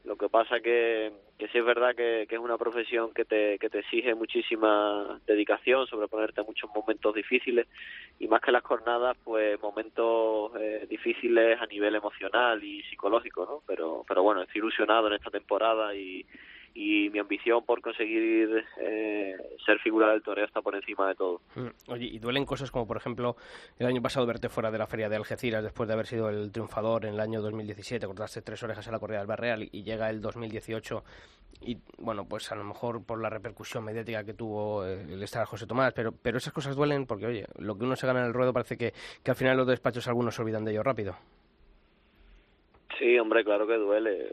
Lo que pasa que, que sí es verdad que, es una profesión que te, que te exige muchísima dedicación, sobreponerte a muchos momentos difíciles y más que las jornadas, pues momentos eh, difíciles a nivel emocional y psicológico, ¿no? Pero, pero bueno, estoy ilusionado en esta temporada y, y mi ambición por conseguir eh, ser figura del toreo está por encima de todo. Oye, ¿y duelen cosas como, por ejemplo, el año pasado verte fuera de la feria de Algeciras después de haber sido el triunfador en el año 2017, cortaste tres orejas a la corrida del Barreal y llega el 2018 y, bueno, pues a lo mejor por la repercusión mediática que tuvo el estar José Tomás, pero, pero esas cosas duelen porque, oye, lo que uno se gana en el ruedo parece que, que al final los despachos algunos se olvidan de ello rápido. Sí, hombre, claro que duele.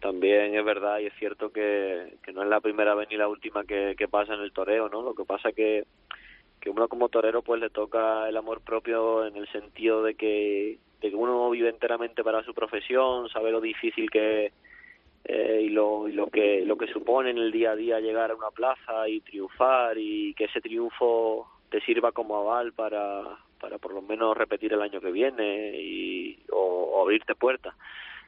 También es verdad y es cierto que, no es la primera vez ni la última que, que pasa en el toreo, ¿no? Lo que pasa que que uno como torero pues le toca el amor propio en el sentido de que, de que uno vive enteramente para su profesión, sabe lo difícil que eh, y lo y lo que lo que supone en el día a día llegar a una plaza y triunfar y que ese triunfo te sirva como aval para para por lo menos repetir el año que viene y o, abrirte puertas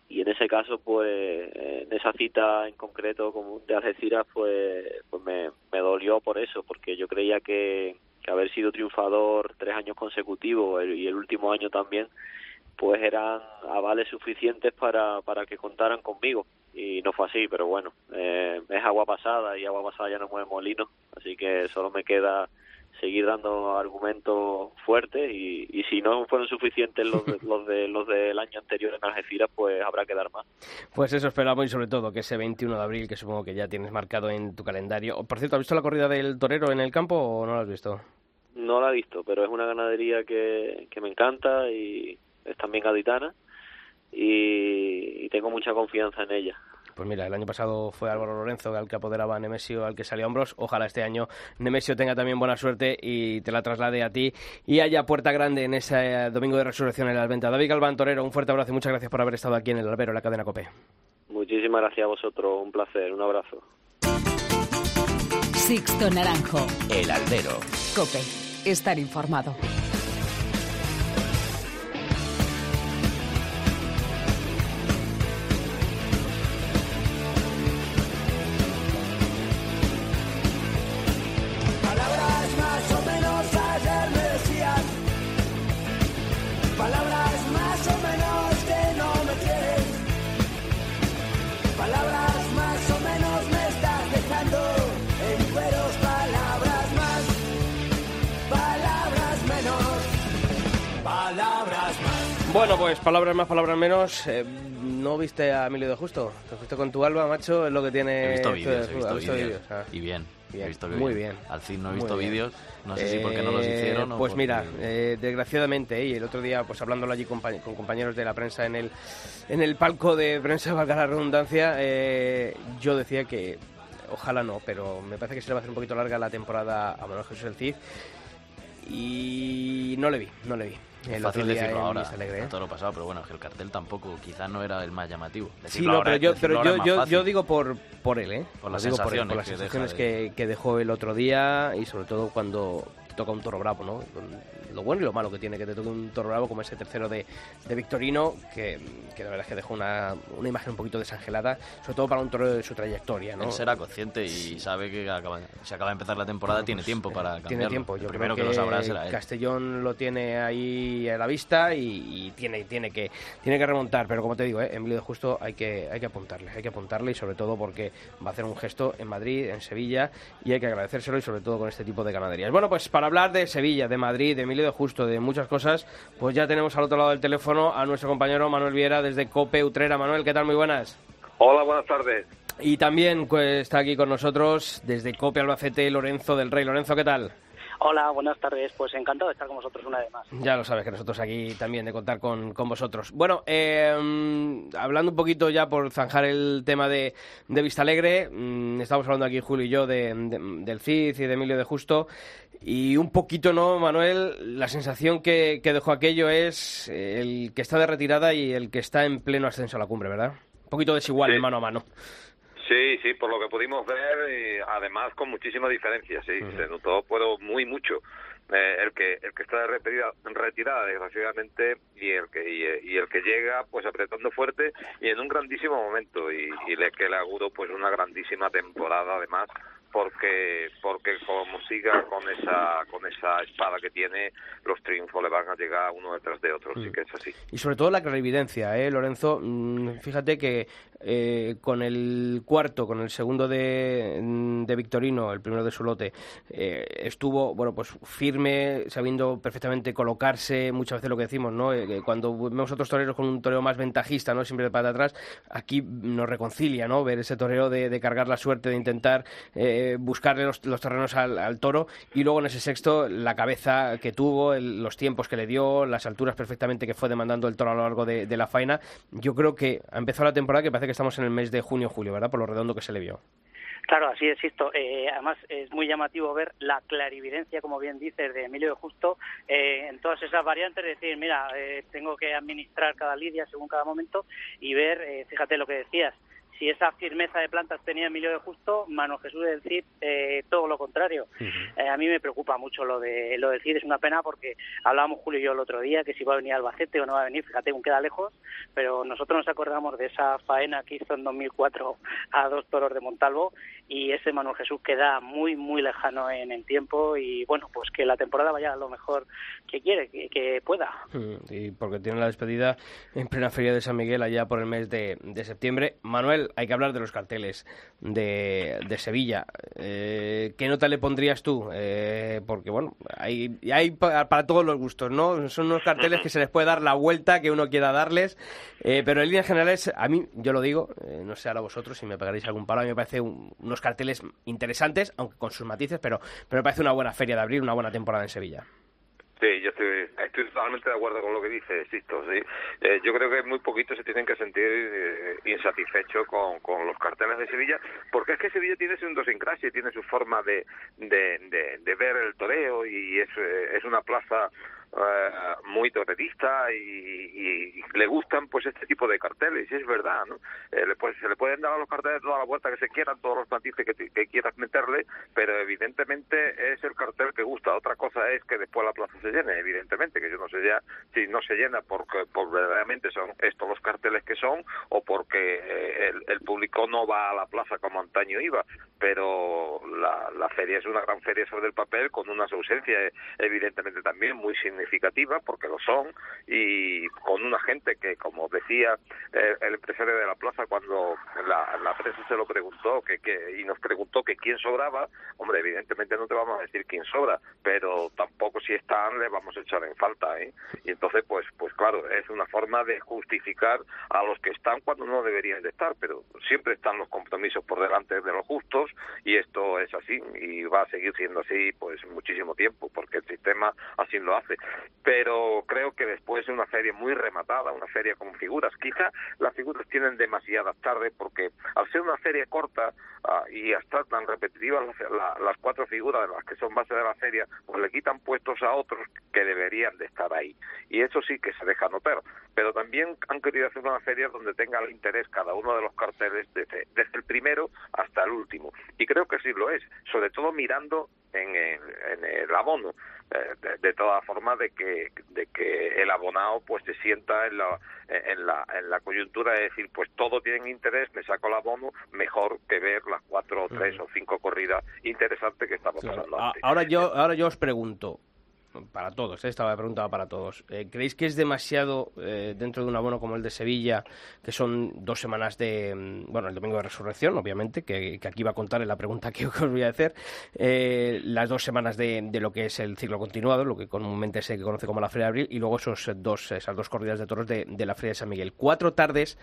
y en ese caso pues en esa cita en concreto de Algeciras pues pues me, dolió por eso porque yo creía que, que haber sido triunfador tres años consecutivos y el último año también pues eran avales suficientes para, para que contaran conmigo. Y no fue así, pero bueno, eh, es agua pasada y agua pasada ya no mueve molino, así que solo me queda seguir dando argumentos fuertes y, y si no fueron suficientes los, de- los, de, los del año anterior en Algeciras, pues habrá que dar más. Pues eso esperamos y sobre todo que ese 21 de abril, que supongo que ya tienes marcado en tu calendario. Por cierto, ¿has visto la corrida del torero en el campo o no la has visto? No la he visto, pero es una ganadería que, que me encanta y es también gaditana y, y tengo mucha confianza en ella. Pues mira, el año pasado fue Álvaro Lorenzo al que apoderaba a Nemesio, al que salía a hombros. Ojalá este año Nemesio tenga también buena suerte y te la traslade a ti y haya puerta grande en ese eh, domingo de resurrección en la venta. David Galván Torero, un fuerte abrazo y muchas gracias por haber estado aquí en el albero, en la cadena COPE. Muchísimas gracias a vosotros, un placer, un abrazo. Sixto Naranjo. El Albero. Cope. Estar informado. Bueno, pues palabras más, palabras menos. Eh, ¿No viste a Emilio de Justo? ¿Te fuiste con tu alba, macho? Es lo que tiene... He visto vídeos, he visto ¿Has vídeos. ah. Y bien. Bien, He visto muy bien. Al fin no he visto vídeos. No sé si porque no los Eh, hicieron o Pues porque- mira, eh, desgraciadamente, y el otro día, pues hablándolo allí con, con compañeros de la prensa en el, en el palco de prensa, valga la redundancia, eh, yo decía que ojalá no, pero me parece que se le va a hacer un poquito larga la temporada a Manuel Jesús el Cid. Y no le vi, no le vi. Es fácil decirlo ahora, Alegre, ¿eh? a todo lo pasado, pero bueno, es que el cartel tampoco, quizás no era el más llamativo. Sí, Decirlo no, ahora- pero yo, pero yo, yo, yo digo por, por él, ¿eh? Por las digo por, él, sensaciones por las que sensaciones de- que, que dejó el otro día y sobre todo cuando toca un toro bravo, ¿no? Lo bueno y lo malo que tiene que te toque un toro bravo como ese tercero de, de Victorino, que, que la verdad es que dejó una, una imagen un poquito desangelada, sobre todo para un toro de su trayectoria, ¿no? Él será consciente y sabe que acaba, si acaba de empezar la temporada tiene tiempo para cambiarlo. Tiene tiempo, yo primero creo que, lo sabrá será él. Castellón lo tiene ahí a la vista y, y tiene, tiene, que, tiene que remontar, pero como te digo, ¿eh? Emilio de Justo hay que, hay que apuntarle, hay que apuntarle y sobre todo porque va a hacer un gesto en Madrid, en Sevilla y hay que agradecérselo y sobre todo con este tipo de ganaderías. Bueno, pues para hablar de Sevilla, de Madrid, de Emilio de Justo, de muchas cosas, pues ya tenemos al otro lado del teléfono a nuestro compañero Manuel Viera desde Cope Utrera. Manuel, ¿qué tal? Muy buenas. Hola, buenas tardes. Y también pues, está aquí con nosotros desde Cope Albacete Lorenzo del Rey. Lorenzo, ¿qué tal? Hola, buenas tardes. Pues encantado de estar con vosotros una vez más. Ya lo sabes que nosotros aquí también de contar con, con vosotros. Bueno, eh, hablando un poquito ya por zanjar el tema de, de Vista Alegre, mm, estamos hablando aquí Julio y yo de, de- del CID y de Emilio de Justo, y un poquito, ¿no, Manuel? La sensación que, que dejó aquello es el que está de retirada y el que está en pleno ascenso a la cumbre, ¿verdad? Un poquito desigual, Sí. mano a mano. Sí, sí, por lo que pudimos ver, y además con muchísima diferencia, sí, se notó, pero muy mucho. Eh, el que el que está de retirada, retirada desgraciadamente y el que y, y el que llega pues apretando fuerte y en un grandísimo momento y, y le que le auguro pues una grandísima temporada además porque porque como siga con esa con esa espada que tiene los triunfos le van a llegar uno detrás de otro sí que es así Y sobre todo la clarividencia, ¿eh, Lorenzo? Mm, Fíjate que eh, con el cuarto, con el segundo de, mm, de Victorino, el primero de su lote, eh, estuvo, bueno, pues firme, sabiendo perfectamente colocarse, muchas veces lo que decimos, ¿no? Eh, cuando vemos otros toreros con un toreo más ventajista, ¿no? Siempre de para atrás, aquí nos reconcilia, ¿no? Ver ese toreo de, de cargar la suerte, de intentar eh, buscarle los, los terrenos al, al toro y luego en ese sexto la cabeza que tuvo, el- los tiempos que le dio, las alturas perfectamente que fue demandando el toro a lo largo de, la faena. Yo creo que ha empezado la temporada que parece que estamos en el mes de junio-julio, ¿verdad? Por lo redondo que se le vio. Claro, así es, Sisto. Eh, además, es muy llamativo ver la clarividencia, como bien dices, de Emilio de Justo eh, en todas esas variantes. decir, mira, eh, tengo que administrar cada lidia según cada momento y ver, eh, fíjate lo que decías, si esa firmeza de plantas tenía Emilio de Justo, Manu Jesús del Cid eh, todo lo contrario. Eh, a mí me preocupa mucho lo de lo del Cid, es una pena porque hablábamos Julio y yo el otro día que si va a venir a Albacete o no va a venir, fíjate, aún queda lejos, pero nosotros nos acordamos de esa faena que hizo en 2004 a dos toros de Montalvo y ese Manuel Jesús queda muy, muy lejano en el tiempo y bueno, pues que la temporada vaya a lo mejor que quiere, que, que pueda. Mm, Y porque tiene la despedida en plena feria de San Miguel allá por el mes de, de septiembre. Manuel, hay que hablar de los carteles de, de Sevilla. Eh, ¿Qué nota le pondrías tú? Eh, porque bueno, hay, hay pa- para todos los gustos, ¿no? Son unos carteles que se les puede dar la vuelta que uno quiera darles, eh, pero en líneas generales, a mí, yo lo digo, eh, no sé ahora vosotros si me pegaréis algún palo, a mí me parece un- unos carteles interesantes, aunque con sus matices, pero, pero me parece una buena feria de abril, una buena temporada en Sevilla. Sí, yo estoy, estoy totalmente de acuerdo con lo que dice Sisto. Sí. Eh, yo creo que muy poquitos se tienen que sentir eh, insatisfechos con, los carteles de Sevilla, porque es que Sevilla tiene su idiosincrasia, tiene su forma de, de ver el toreo y es, eh, es una plaza eh, muy torerista y, y- le gustan pues este tipo de carteles, y es verdad, ¿no? Eh, pues, se le pueden dar a los carteles toda la vuelta que se quieran, todos los matices que, quieras meterle, pero evidentemente es el cartel que gusta. Otra cosa es que después la plaza se llene, evidentemente, que yo no sé ya si no se llena porque, por verdaderamente son estos los carteles que son o porque eh, el, el público no va a la plaza como antaño iba, pero la, la feria es una gran feria sobre el papel con unas ausencias eh, evidentemente también muy significativas porque lo son y con una gente que como decía eh, el empresario de la plaza cuando la, la prensa se lo preguntó que, que y nos preguntó que quién sobraba hombre evidentemente no te vamos a decir quién sobra pero tampoco si están le vamos a echar en falta ¿eh? y entonces pues pues claro es una forma de justificar a los que están cuando no deberían de estar pero siempre están los compromisos por delante de los justos y esto es así y va a seguir siendo así pues muchísimo tiempo porque el sistema así lo hace pero creo que después de una feria muy rematada una feria con figuras quizá las figuras tienen demasiadas tarde porque al ser una feria corta ah, y estar tan repetitivas las, la- las cuatro figuras de las que son base de la feria pues le quitan puestos a otros que deberían de estar ahí. Y eso sí que se deja notar. Pero también han querido hacer una feria donde tenga el interés cada uno de los carteles desde, desde el primero hasta el último. Y creo que sí lo es sobre todo mirando en el, en el abono. Eh, de, de todas formas de que de que el abonado pues se sienta en la en la en la coyuntura de decir pues todo tiene interés me saco el abono mejor que ver las cuatro o tres o cinco corridas interesantes que estamos Claro. pasando antes. Ahora yo, ahora yo os pregunto, para todos, ¿eh? estaba preguntado para todos, eh, ¿creéis que es demasiado eh, dentro de un abono como el de Sevilla, que son dos semanas de, mm, bueno, el domingo de resurrección, obviamente, que, aquí va a contar en la pregunta que os voy a hacer, eh, las dos semanas de, lo que es el ciclo continuado, lo que comúnmente se conoce como la Feria de Abril, y luego esos dos, esas dos corridas de toros de, de la Feria de San Miguel. Cuatro tardes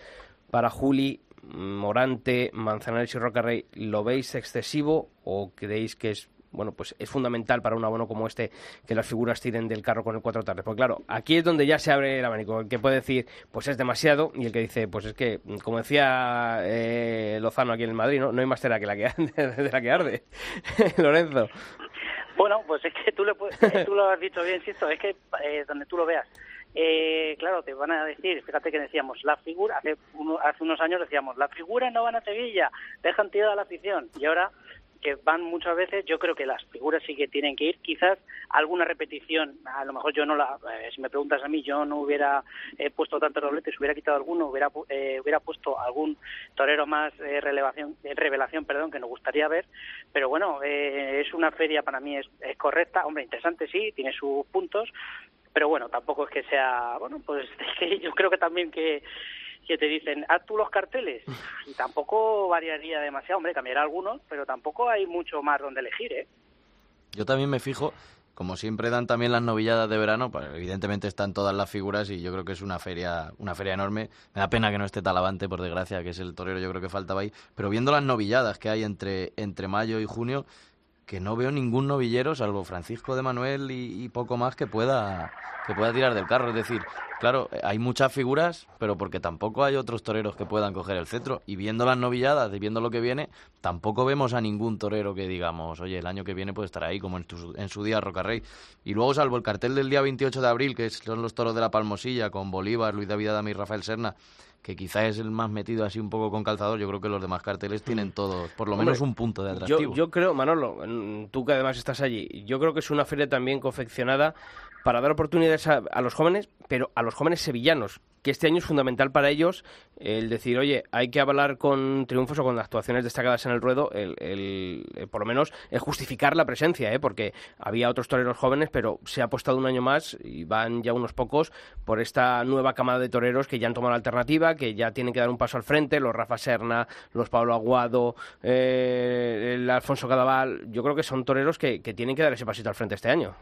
para Juli, Morante, Manzanares y Rocarrey, ¿lo veis excesivo o creéis que es bueno, pues es fundamental para un abono como este que las figuras tiren del carro con el cuatro tardes. Porque claro, aquí es donde ya se abre el abanico. El que puede decir, pues es demasiado, y el que dice, pues es que, como decía eh, Lozano aquí en el Madrid, ¿no? no hay más tela que la que, de la que arde. Lorenzo. Bueno, pues es que tú, le eh, tú lo has dicho bien, insisto, es que eh, donde tú lo veas. Eh, claro, te van a decir, fíjate que decíamos, la figura, hace, uno- hace unos años decíamos, las figuras no van a Sevilla, dejan tirada la afición. Y ahora que van muchas veces, yo creo que las figuras sí que tienen que ir, quizás alguna repetición, a lo mejor yo no la, eh, si me preguntas a mí, yo no hubiera eh, puesto tantos dobletes, hubiera quitado alguno, hubiera, eh, hubiera puesto algún torero más eh, relevación, eh, revelación, perdón, que nos gustaría ver, pero bueno, eh, es una feria para mí es, es correcta, hombre, interesante sí, tiene sus puntos, pero bueno, tampoco es que sea, bueno, pues yo creo que también que que te dicen, haz tú los carteles, y tampoco variaría demasiado, hombre, cambiará algunos, pero tampoco hay mucho más donde elegir, ¿eh? Yo también me fijo, como siempre dan también las novilladas de verano, pues evidentemente están todas las figuras y yo creo que es una feria, una feria enorme. Me da pena que no esté Talavante, por desgracia, que es el torero, yo creo que faltaba ahí. Pero viendo las novilladas que hay entre, entre mayo y junio, que no veo ningún novillero, salvo Francisco de Manuel y, poco más, que pueda, que pueda tirar del carro. Es decir, Claro, hay muchas figuras, pero porque tampoco hay otros toreros que puedan coger el cetro. Y viendo las novilladas y viendo lo que viene, tampoco vemos a ningún torero que digamos, oye, el año que viene puede estar ahí, como en, tu- en su día Rocarrey. Y luego, salvo el cartel del día 28 de abril, que son los toros de la Palmosilla, con Bolívar, Luis David Adame y Rafael Serna, que quizá es el más metido así un poco con calzador, yo creo que los demás carteles tienen todos, por lo. Hombre, menos un punto de atractivo. yo creo, Manolo, tú que además estás allí, yo creo que es una feria también confeccionada para dar oportunidades a, a los jóvenes, pero a los jóvenes sevillanos, que este año es fundamental para ellos el decir, oye, hay que hablar con triunfos o con actuaciones destacadas en el ruedo, el, el- eh, por lo menos el justificar la presencia, ¿eh? porque había otros toreros jóvenes, pero se ha apostado un año más y van ya unos pocos por esta nueva camada de toreros que ya han tomado la alternativa, que ya tienen que dar un paso al frente, los Rafa Serna, los Pablo Aguado, eh, el Alfonso Cadaval, yo creo que son toreros que, que tienen que dar ese pasito al frente este año.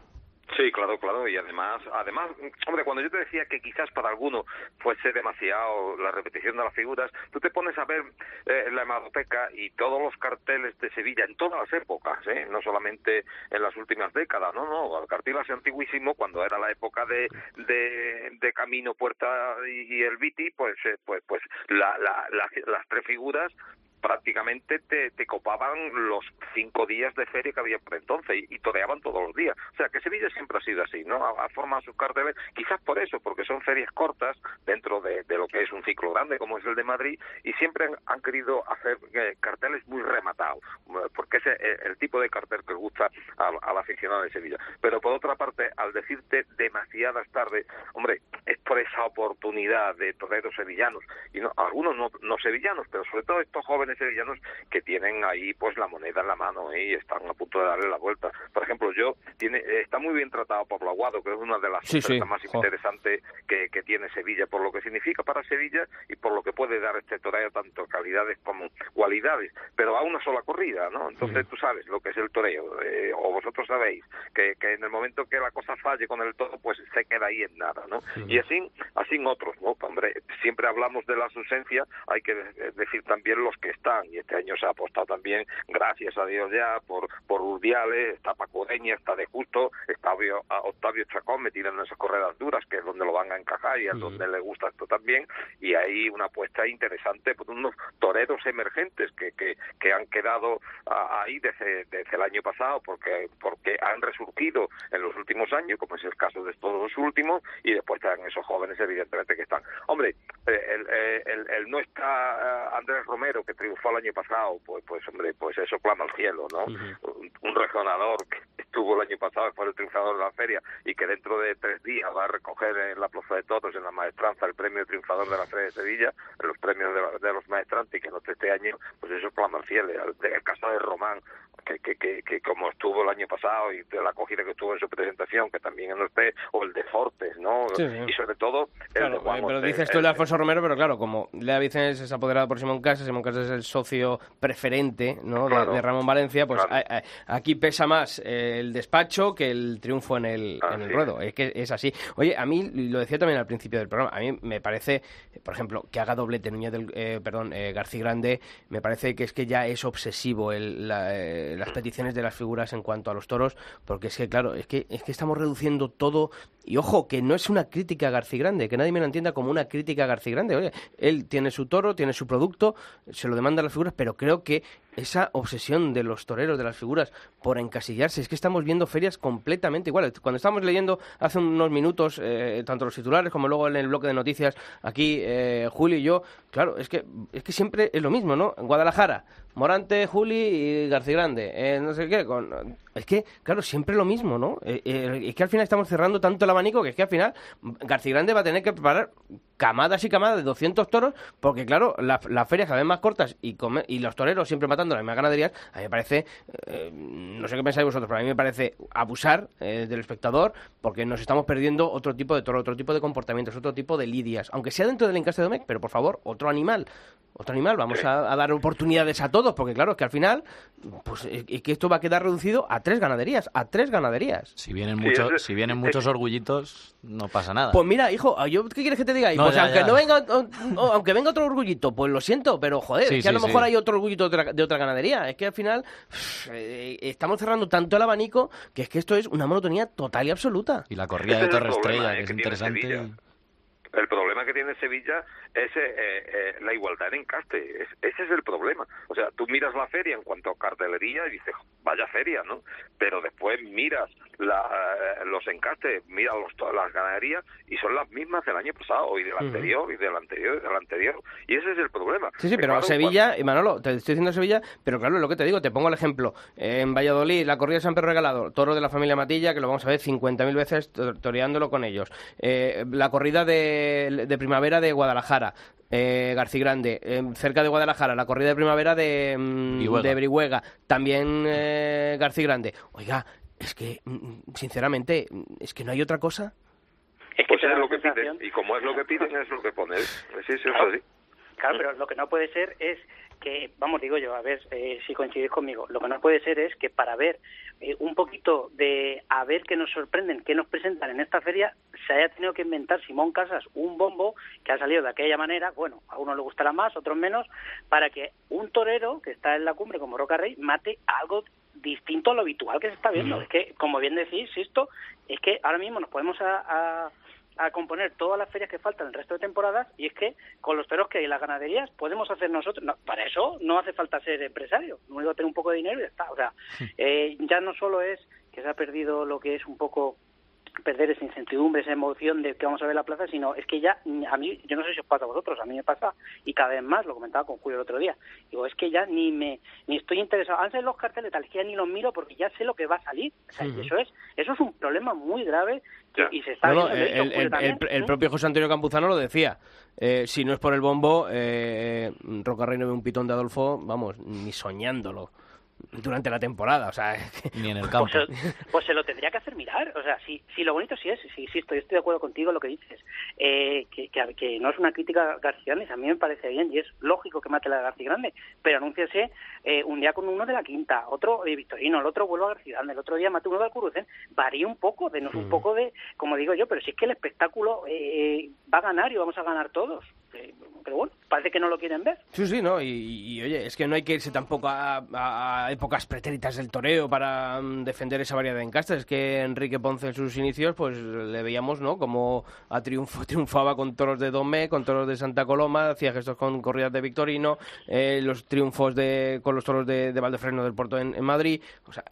Sí, claro, claro, y además, además, hombre, cuando yo te decía que quizás para alguno fuese demasiado la repetición de las figuras, tú te pones a ver eh, la hemeroteca y todos los carteles de Sevilla en todas las épocas, ¿eh? no solamente en las últimas décadas, no, no, el cartel es antiguísimo, cuando era la época de, de, de Camino, Puerta y, y el Viti, pues, eh, pues, pues la, la- la- las tres figuras prácticamente te, te copaban los cinco días de feria que había por entonces y, toreaban todos los días. O sea, que Sevilla siempre ha sido así, ¿no? Ha, ha formado sus carteles, quizás por eso, porque son ferias cortas dentro de, de lo que es un ciclo grande como es el de Madrid y siempre han, han querido hacer eh, carteles muy rematados, eh, porque ese es el, el tipo de cartel que gusta al, al aficionado de Sevilla. Pero por otra parte, al decirte demasiadas tardes, hombre, por esa oportunidad de toreros sevillanos, y no, algunos no, no sevillanos, pero sobre todo estos jóvenes sevillanos que tienen ahí pues la moneda en la mano ¿eh? y están a punto de darle la vuelta. Por ejemplo, yo tiene está muy bien tratado Pablo Aguado, que es una de las Sí, sí, más interesantes que, que tiene Sevilla, por lo que significa para Sevilla y por lo que puede dar este toreo, tanto calidades como cualidades, pero a una sola corrida, ¿no? Entonces tú sabes lo que es el toreo, eh, o vosotros sabéis que, que en el momento que la cosa falle con el todo, pues se queda ahí en nada, ¿no? Y así, así en otros, ¿no? Hombre, siempre hablamos de las ausencias, hay que de- decir también los que están, y este año se ha apostado también, gracias a Dios ya, por, por Urdiales, está Paco Ureña, está De Justo, está Octavio, Octavio Chacón metido en esas corredas duras, que es donde lo van a encajar y es donde le gusta esto también, y hay una apuesta interesante por unos toreros emergentes que, que, que han quedado ah, ahí desde, desde el año pasado, porque, porque han resurgido en los últimos años, como es el caso de todos los últimos, y después están esos jóvenes, evidentemente, que están. Hombre, eh, el, eh, el, el no está eh, Andrés Romero, que triunfó el año pasado, pues, pues hombre, pues eso clama al cielo, ¿no? un, un regionador que estuvo el año pasado, fue el triunfador de la feria, y que dentro de tres días va a recoger en la Plaza de Toros, en la Maestranza, el premio triunfador de la Feria de Sevilla, los premios de, la- de los maestrantes, y que no este año, pues eso clama al cielo. El, el caso de Román, que, que, que, que como estuvo el año pasado, y de la acogida que tuvo en su presentación, que también no esté, o el de Fortes, ¿no? Sí, sí. Y sobre todo, el Claro, de Juan eh, pero Ortega, dices tú el de el- Alfonso Romero, pero claro, como Lea Vicens es apoderado por Simón Casas, Simón Casas es el socio preferente ¿no? de- Claro. de, Ramón Valencia, pues Claro. a- a- aquí pesa más eh, el despacho que el triunfo en el, en el ruedo. Es que es así. Oye, a mí, lo decía también al principio del programa, a mí me parece, por ejemplo, que haga doblete Núñez del, eh, perdón, eh, García Grande, me parece que es que ya es obsesivo el- la, las peticiones de las figuras en cuanto a los toros, porque es que, claro, es que, es que estamos reduciendo todo. Y ojo, que no es una crítica a García Grande, que nadie me lo entienda como una crítica a García Grande. Oye, él tiene su toro, tiene su producto, se lo demandan las figuras, pero creo que esa obsesión de los toreros, de las figuras, por encasillarse, es que estamos viendo ferias completamente iguales. Cuando estábamos leyendo hace unos minutos, eh, tanto los titulares como luego en el bloque de noticias, aquí eh, Julio y yo, claro, es que, es que siempre es lo mismo, ¿no? En Guadalajara, Morante, Juli y García Grande, eh, no sé qué, con... Es que, claro, siempre lo mismo, ¿no? Eh, eh, es que al final estamos cerrando tanto el abanico que es que al final García Grande va a tener que preparar camadas y camadas de 200 toros porque, claro, la- las ferias cada vez más cortas y, come- y los toreros siempre matando las mismas ganaderías, a mí me parece, eh, no sé qué pensáis vosotros, pero a mí me parece abusar del espectador porque nos estamos perdiendo otro tipo de toro, otro tipo de comportamientos, otro tipo de lidias, aunque sea dentro del encaste de Domecq, pero por favor, otro animal, otro animal, vamos a, a dar oportunidades a todos, porque claro, es que al final, pues es es que esto va a quedar reducido a tres ganaderías, a tres ganaderías. Si vienen, Sí, muchos, es- si vienen es- muchos orgullitos, no pasa nada. Pues mira, hijo, yo, ¿qué quieres que te diga? No, pues ya, aunque ya. no venga, o- o- aunque venga otro orgullito, pues lo siento, pero joder, Sí, es que a lo mejor sí. hay otro orgullito de otra, de otra ganadería. Es que al final eh, estamos cerrando tanto el abanico que es que esto es una monotonía total y absoluta. Y la corrida de es Torre Estrella, eh, que es que tiene interesante. El problema que tiene Sevilla es eh, eh, la igualdad en encaste. Es- ese es el problema. O sea, tú miras la feria en cuanto a cartelería y dices, vaya feria, ¿no? Pero después miras la, eh, los encastes, miras los, todas las ganaderías y son las mismas del año pasado y del anterior y del anterior y del anterior. Y ese es el problema. Sí, sí, pero claro, Sevilla, y Manolo, te estoy diciendo Sevilla, pero claro, lo que te digo, te pongo el ejemplo. En Valladolid, la corrida de San Pedro Regalado, toro de la familia Matilla, que lo vamos a ver 50.000 veces to- toreándolo con ellos. Eh, la corrida de, de primavera de Guadalajara. Eh, Garcigrande, eh, cerca de Guadalajara, la corrida de primavera de, mm, Brihuega. de Brihuega, también eh, Garcigrande. Oiga, es que, mm, sinceramente, es que no hay otra cosa. Es que Pues es lo que piden. Y como es lo que piden, es lo que ponen. Sí, sí, es Claro. así. Claro, pero lo que no puede ser es que, vamos, digo yo, a ver eh, si coincidís conmigo, lo que no puede ser es que para ver eh, un poquito de a ver qué nos sorprenden, qué nos presentan en esta feria, se haya tenido que inventar Simón Casas un bombo que ha salido de aquella manera, bueno, a uno le gustará más, a otros menos, para que un torero que está en la cumbre como Roca Rey mate algo distinto a lo habitual que se está viendo. Es que, como bien decís, esto es que ahora mismo nos podemos a- a- a componer todas las ferias que faltan el resto de temporadas y es que con los toros que hay en las ganaderías podemos hacer nosotros, no, para eso no hace falta ser empresario, lo único que tener un poco de dinero y ya está, o sea, eh, ya no solo es que se ha perdido lo que es un poco perder esa incertidumbre, esa emoción de que vamos a ver la plaza, sino es que ya, a mí, yo no sé si os pasa a vosotros, a mí me pasa, y cada vez más, lo comentaba con Julio el otro día, digo, es que ya ni me, ni estoy interesado, antes de los carteles tal, es que ya ni los miro porque ya sé lo que va a salir, o sea, y eso es, eso es un problema muy grave que- y se está No, viendo, de el, el- también, el- el propio José Antonio Campuzano lo decía. Eh, si no es por el bombo, eh, Roca Rey no ve un pitón de Adolfo, vamos, ni soñándolo durante la temporada. O sea, Ni en el campo. Pues, se- pues se lo tendría que hacer mirar. O sea, si, si lo bonito sí es, sí, insisto, yo estoy de acuerdo contigo en lo que dices, eh, que, que, que no es una crítica a García Grande, a mí me parece bien y es lógico que mate la de García Grande, pero anúnciase eh, un día con uno de la quinta, otro de Victorino, el otro vuelve a García Grande, el otro día mate uno de Alcurucén, varía un poco, denos un poco de, como digo yo, pero si es que el espectáculo eh, va a ganar y vamos a ganar todos. Pero bueno, parece que no lo quieren ver. Sí, sí, ¿no? Y, oye, es que no hay que irse tampoco a, épocas pretéritas del toreo para mm, defender esa variedad de encastes. Es que Enrique Ponce en sus inicios, pues le veíamos, ¿no? Como a triunfo, triunfaba con toros de Domé, con toros de Santa Coloma, hacía gestos con corridas de Victorino, eh, los triunfos de, con los toros de, de Valdefresno del Puerto en, en Madrid. O sea,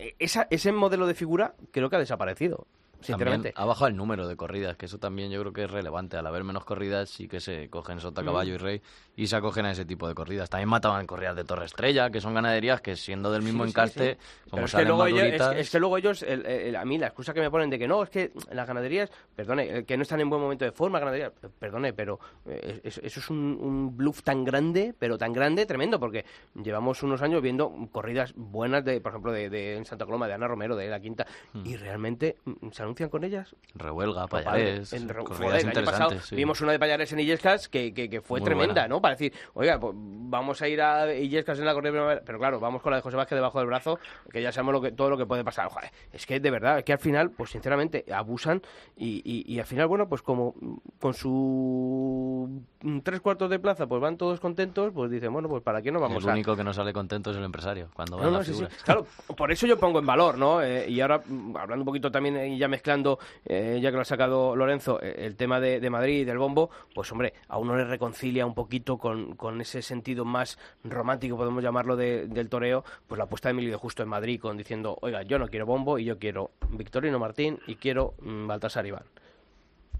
eh, esa, ese modelo de figura creo que ha desaparecido, sinceramente. También ha bajado el número de corridas, que eso también yo creo que es relevante. Al haber menos corridas, sí que se cogen sota, caballo y rey y se acogen a ese tipo de corridas. También mataban corridas de Torre Estrella, que son ganaderías que siendo del mismo Sí, encaste, sí. como Pero es que, salen luego ellos, es, que luego ellos, el- el- a mí la excusa que me ponen de que no, es que las ganaderías, perdone, eh, que no están en buen momento de forma, ganaderías, perdone, pero eh, es- eso es un, un bluff tan grande, pero tan grande, tremendo, porque llevamos unos años viendo corridas buenas, de por ejemplo, de, de en Santa Coloma, de Ana Romero, de La Quinta, Hmm. y realmente mm, se anuncian con ellas. Rehuelga, Pues, Payarés, en joder, el año pasado sí. vimos una de Payares en Illescas que, que, que fue Muy tremenda, buena. ¿no? Para decir, oiga, pues vamos a ir a Illescas en la corrida primavera, pero claro, vamos con la de José Vázquez debajo del brazo, que ya sabemos lo que, todo lo que puede pasar. Joder, es que de verdad, es que al final, pues sinceramente, abusan y, y, y al final, bueno, pues como con su tres cuartos de plaza, pues van todos contentos, pues dicen, bueno, pues para qué no vamos el a... único que no sale contento es el empresario, cuando No, a no, la sí, sí. figura. Claro, por eso yo pongo en valor, ¿no? Eh, y ahora, mm, hablando un poquito también y ya mezclando, eh, ya que lo ha sacado Lorenzo, eh, el tema de, de Madrid y del bombo, pues hombre, a uno le reconcilia un poquito con, con ese sentido más romántico, podemos llamarlo, de- del toreo, pues la apuesta de Emilio de Justo en Madrid, con diciendo, oiga, yo no quiero bombo y yo quiero Victorino Martín y quiero mm, Baltasar Iván.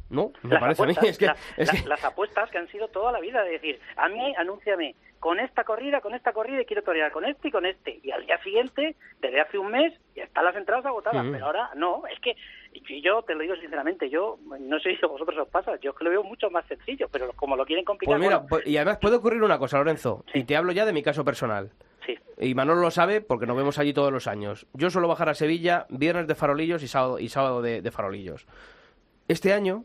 ¿No? Me las parece a mí. Es que, la- es la- que- las apuestas que han sido toda la vida de decir, a mí anúnciame con esta corrida, con esta corrida y quiero torear con este y con este. Y al día siguiente, desde hace un mes, ya están las entradas agotadas. Mm. Pero ahora no, es que y yo te lo digo sinceramente, yo no sé si a vosotros os pasa, yo es que lo veo mucho más sencillo, pero como lo quieren complicar, Pues mira, bueno, pues- y además puede ocurrir una cosa, Lorenzo, y te hablo ya de mi caso personal. sí. Y Manolo lo sabe porque nos vemos allí todos los años. Yo suelo bajar a Sevilla viernes de farolillos y sábado, y sábado de, de farolillos. Este año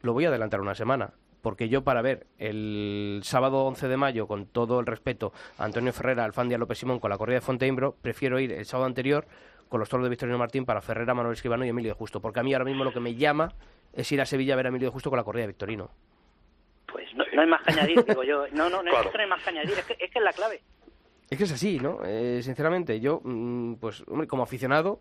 lo voy a adelantar una semana. Porque yo para ver el sábado 11 de mayo, con todo el respeto a Antonio Ferrera, Alfandia López Simón con la corrida de Fonteimbro, prefiero ir el sábado anterior con los toros de Victorino Martín para Ferrera, Manuel Escribano y Emilio de Justo. Porque a mí ahora mismo lo que me llama es ir a Sevilla a ver a Emilio de Justo con la corrida de Victorino. pues no, no hay más que añadir, digo yo. No, no, no, Claro. es que no hay más que añadir, es que, es que es la clave. Es que es así, ¿no? Eh, sinceramente, yo, mm, pues, hombre, como aficionado,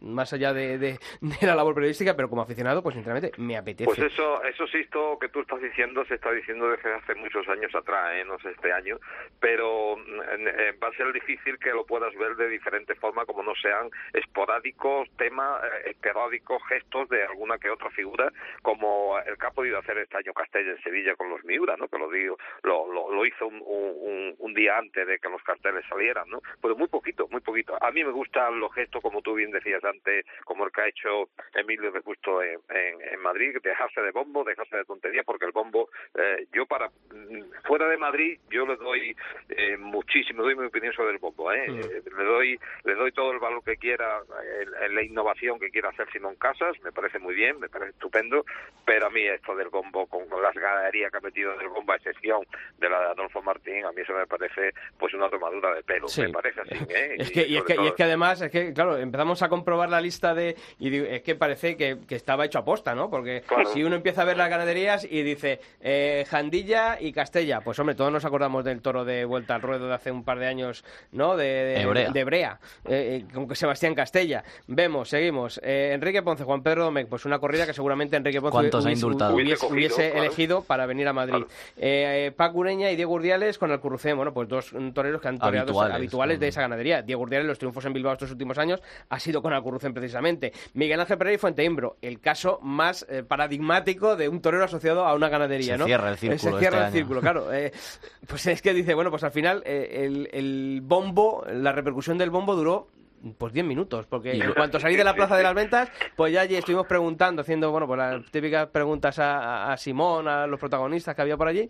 más allá de, la labor periodística, pero como aficionado, pues sinceramente me apetece. Pues eso, eso sí, esto que tú estás diciendo se está diciendo desde hace muchos años atrás, ¿eh? no sé este año, pero mm, eh, va a ser difícil que lo puedas ver de diferente forma, como no sean esporádicos temas, eh, esporádicos gestos de alguna que otra figura, como el que ha podido hacer este año Castella en Sevilla con los Miura, ¿no? que lo digo, lo, lo, hizo un, un, un día antes de que los carteles salieran, ¿no? pero muy poquito, muy poquito. A mí me gustan los gestos, como tú bien decías antes, como el que ha hecho Emilio de Justo en, en, en Madrid, dejarse de bombo, dejarse de tonterías, porque el bombo, eh, yo para mm, fuera de Madrid, yo le doy eh, muchísimo, doy mi opinión sobre el bombo, ¿eh? Eh, le doy le doy todo el valor que quiera, en, la innovación que quiera hacer Simón Casas, me parece muy bien, me parece estupendo, pero a mí esto del bombo, con, las ganaderías que ha metido del bombo, a excepción de la de Adolfo Martín, a mí eso me parece pues una tomadura de pelo, Sí. me parece así, ¿eh? Es que, y, es sobre que, y es que además, es que, claro, empezamos a comprobar la lista de. Y digo, es que parece que, que estaba hecho aposta, ¿no? Porque Claro. si uno empieza a ver las ganaderías y dice eh, Jandilla y Castella, pues hombre, todos nos acordamos del toro de Vuelta al Ruedo de hace un par de años, ¿no? De, de Hebrea. de Brea, eh, eh, con Sebastián Castella. Vemos, seguimos. Eh, Enrique Ponce, Juan Pedro Domecq, pues una corrida que seguramente Enrique Ponce ¿Cuántos ha hubiese, indultado? hubiese- Hubiese cogido, hubiese claro. elegido para venir a Madrid. Eh, eh, Paco Ureña y Diego Urdiales con el Currucén, bueno, pues dos toreros que han toreado Habituales, habituales de esa ganadería. Diego Urdiales, los triunfos en Bilbao estos últimos años ha sido con Alcurrucén precisamente. Miguel Ángel Pereira y Fuenteimbro, el caso más eh, paradigmático de un torero asociado a una ganadería, Se ¿no? cierra el Eh, círculo Se cierra este el año. círculo, claro. Eh, pues es que dice, bueno, pues al final el, el bombo, la repercusión del bombo duró pues 10 minutos, porque en cuanto salí de la Plaza de las Ventas, pues ya allí estuvimos preguntando, haciendo, bueno, pues las típicas preguntas a, a- a Simón, a los protagonistas que había por allí,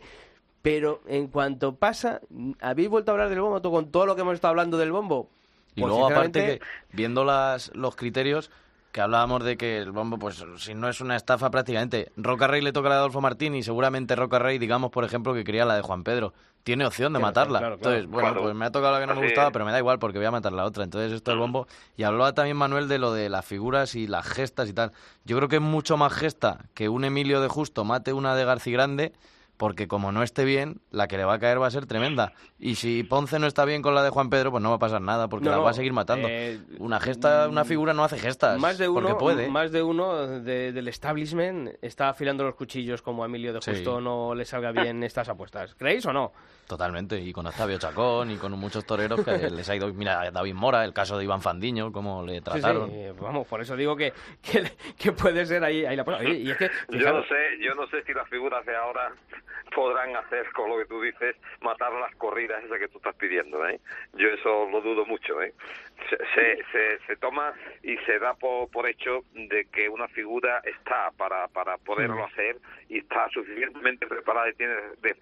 pero en cuanto pasa, ¿habéis vuelto a hablar del bombo? Tú, Con todo lo que hemos estado hablando del bombo. Y Pues, luego, aparte, que viendo las, los criterios, que hablábamos de que el bombo, pues si no es una estafa prácticamente, Roca Rey le toca la de Adolfo Martín y seguramente Roca Rey, digamos, por ejemplo, que quería la de Juan Pedro. Tiene opción de matarla. opción, claro, claro. Entonces, bueno, pues me ha tocado la que no me gustaba, es. pero me da igual porque voy a matar la otra. Entonces, esto del bombo. Y hablaba también Manuel de lo de las figuras y las gestas y tal. Yo creo que es mucho más gesta que un Emilio de Justo mate una de Garci Grande. Porque como no esté bien, la que le va a caer va a ser tremenda. Y si Ponce no está bien con la de Juan Pedro, pues no va a pasar nada, porque No, la va a seguir matando. eh, una gesta, una figura no hace gestas. Más de uno, puede. más de uno de- del establishment está afilando los cuchillos como a Emilio de Sí. Justo no le salga bien estas apuestas. ¿Creéis o no? Totalmente. Y con Octavio Chacón y con muchos toreros que les ha ido. Mira, David Mora, el caso de Iván Fandiño, cómo le trataron. sí, vamos, por eso digo que, que, que puede ser ahí, ahí la. Oye, y es que, Yo no sé, yo no sé si las figuras de ahora podrán hacer con lo que tú dices, matar las corridas esas que tú estás pidiendo, ¿eh? Yo eso lo dudo mucho, ¿eh? Se, se, se, se toma y se da por, por hecho de que una figura está para, para poderlo Mm. hacer y está suficientemente preparada y tiene de-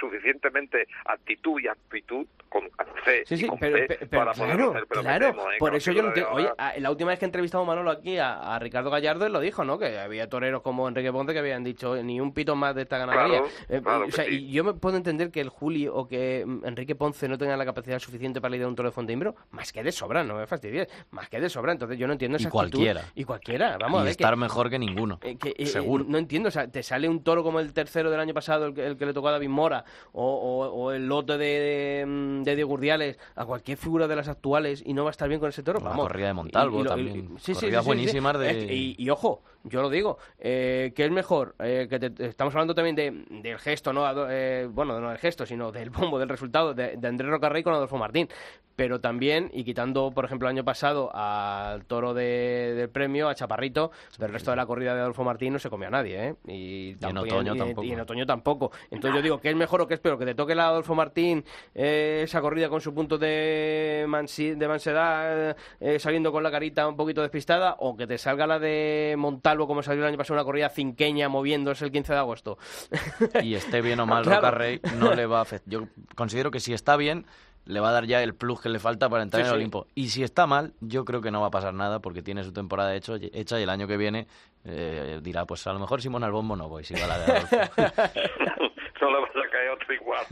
suficientemente actitud y aptitud con fe Sí, y sí, con pero, para claro, hacer, pero me claro, ¿eh? por eso yo no entiendo. Oye, a- la última vez que entrevistamos Manolo aquí a, a Ricardo Gallardo, él lo dijo, ¿no? Que había toreros como Enrique Ponce que habían dicho ni un pito más de esta ganadería. Claro, Eh, claro o sea, sí. y yo me puedo entender que el Juli o que mm, Enrique Ponce no tengan la capacidad suficiente para lidiar un toro de Fonteimbro, más que de sobra, no me fastidies, más que de sobra. Entonces yo no entiendo Y esa actitud. cualquiera. Y cualquiera, vamos a y ver. estar que, mejor que ninguno. eh, que, eh, Seguro. No entiendo, o sea, te sale un toro como el tercero del año pasado, el que, el que le tocó a David Mora, o, o- o el lote de, de, de Diego Urdiales, a cualquier figura de las actuales y no va a estar bien con ese toro. O la vamos. corrida de Montalvo también. Corridas buenísimas de- y ojo, yo lo digo, eh, que es mejor, eh, que te- estamos hablando también de, del gesto, ¿no? Eh, bueno, no del gesto, sino del bombo, del resultado de, de Andrés Rocarrey con Adolfo Martín. Pero también, y quitando, por ejemplo, el año pasado al toro de- del premio, a Chaparrito, del resto de la corrida de Adolfo Martín no se comió a nadie, ¿eh? Y, tampoco- otoño y- tampoco. y en otoño tampoco. Entonces yo digo, ¿qué es mejor o qué es peor? Que te toque la Adolfo Martín, eh, esa corrida con su punto de, mansi- de mansedad, eh, saliendo con la carita un poquito despistada, o que te salga la de Montalvo, como salió el año pasado, una corrida cinqueña moviéndose el 15 de agosto. y esté bien o mal Claro. Roca Rey, no le va a afectar. Yo considero que si está bien, le va a dar ya el plus que le falta para entrar Sí, en el sí. Olimpo. Y si está mal, yo creo que no va a pasar nada porque tiene su temporada hecho, hecha y el año que viene eh, dirá, pues a lo mejor Simón al bombo no voy, si va la de Adolfo. no le vaya a caer otro igual.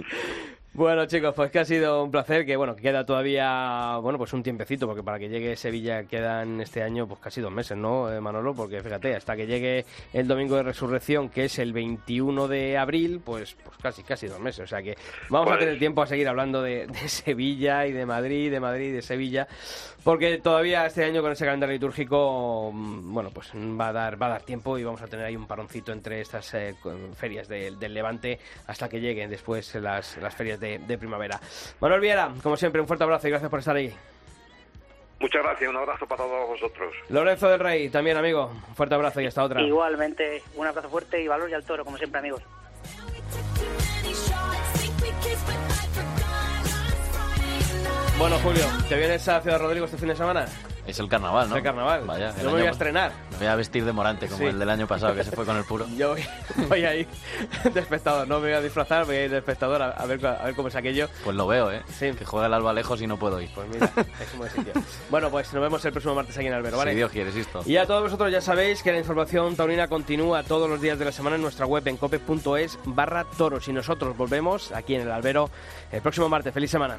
Bueno, chicos, pues que ha sido un placer, que bueno, que queda todavía, bueno, pues un tiempecito, porque para que llegue Sevilla quedan este año pues casi dos meses, ¿no, eh, Manolo? Porque fíjate, hasta que llegue el domingo de resurrección, que es el 21 de abril, pues, pues casi, casi dos meses. O sea que vamos a Pues- tener tiempo a seguir hablando de, de Sevilla y de Madrid, de Madrid y de Sevilla, porque todavía este año con ese calendario litúrgico, mm, bueno, pues va a dar, va a dar tiempo y vamos a tener ahí un paroncito entre estas eh, ferias del- del Levante hasta que lleguen después las, las ferias de, de primavera. Manuel Viera, como siempre, un fuerte abrazo y gracias por estar ahí. Muchas gracias, un abrazo para todos vosotros. Lorenzo del Rey, también amigo, un fuerte abrazo y hasta otra. Igualmente, un abrazo fuerte y valor y al toro, como siempre, amigos. Bueno, Julio, ¿te vienes a Ciudad Rodrigo este fin de semana? Es el carnaval, ¿no? El carnaval. Vaya, Yo me voy a estrenar. Me voy a vestir de morante, como Sí. el del año pasado, que se fue con el puro. Yo voy, voy a ir de espectador, no me voy a disfrazar, voy a ir de espectador a, a ver, a ver cómo es aquello. Pues lo veo, ¿eh? Sí. Que juega el Alba lejos y no puedo ir. Pues mira, es un buen sitio. Bueno, pues nos vemos el próximo martes aquí en Albero, ¿vale? Si Dios quiere, esto. Y a todos vosotros ya sabéis que la información taurina continúa todos los días de la semana en nuestra web en cope.es barra toros y nosotros volvemos aquí en el albero el próximo martes. ¡Feliz semana!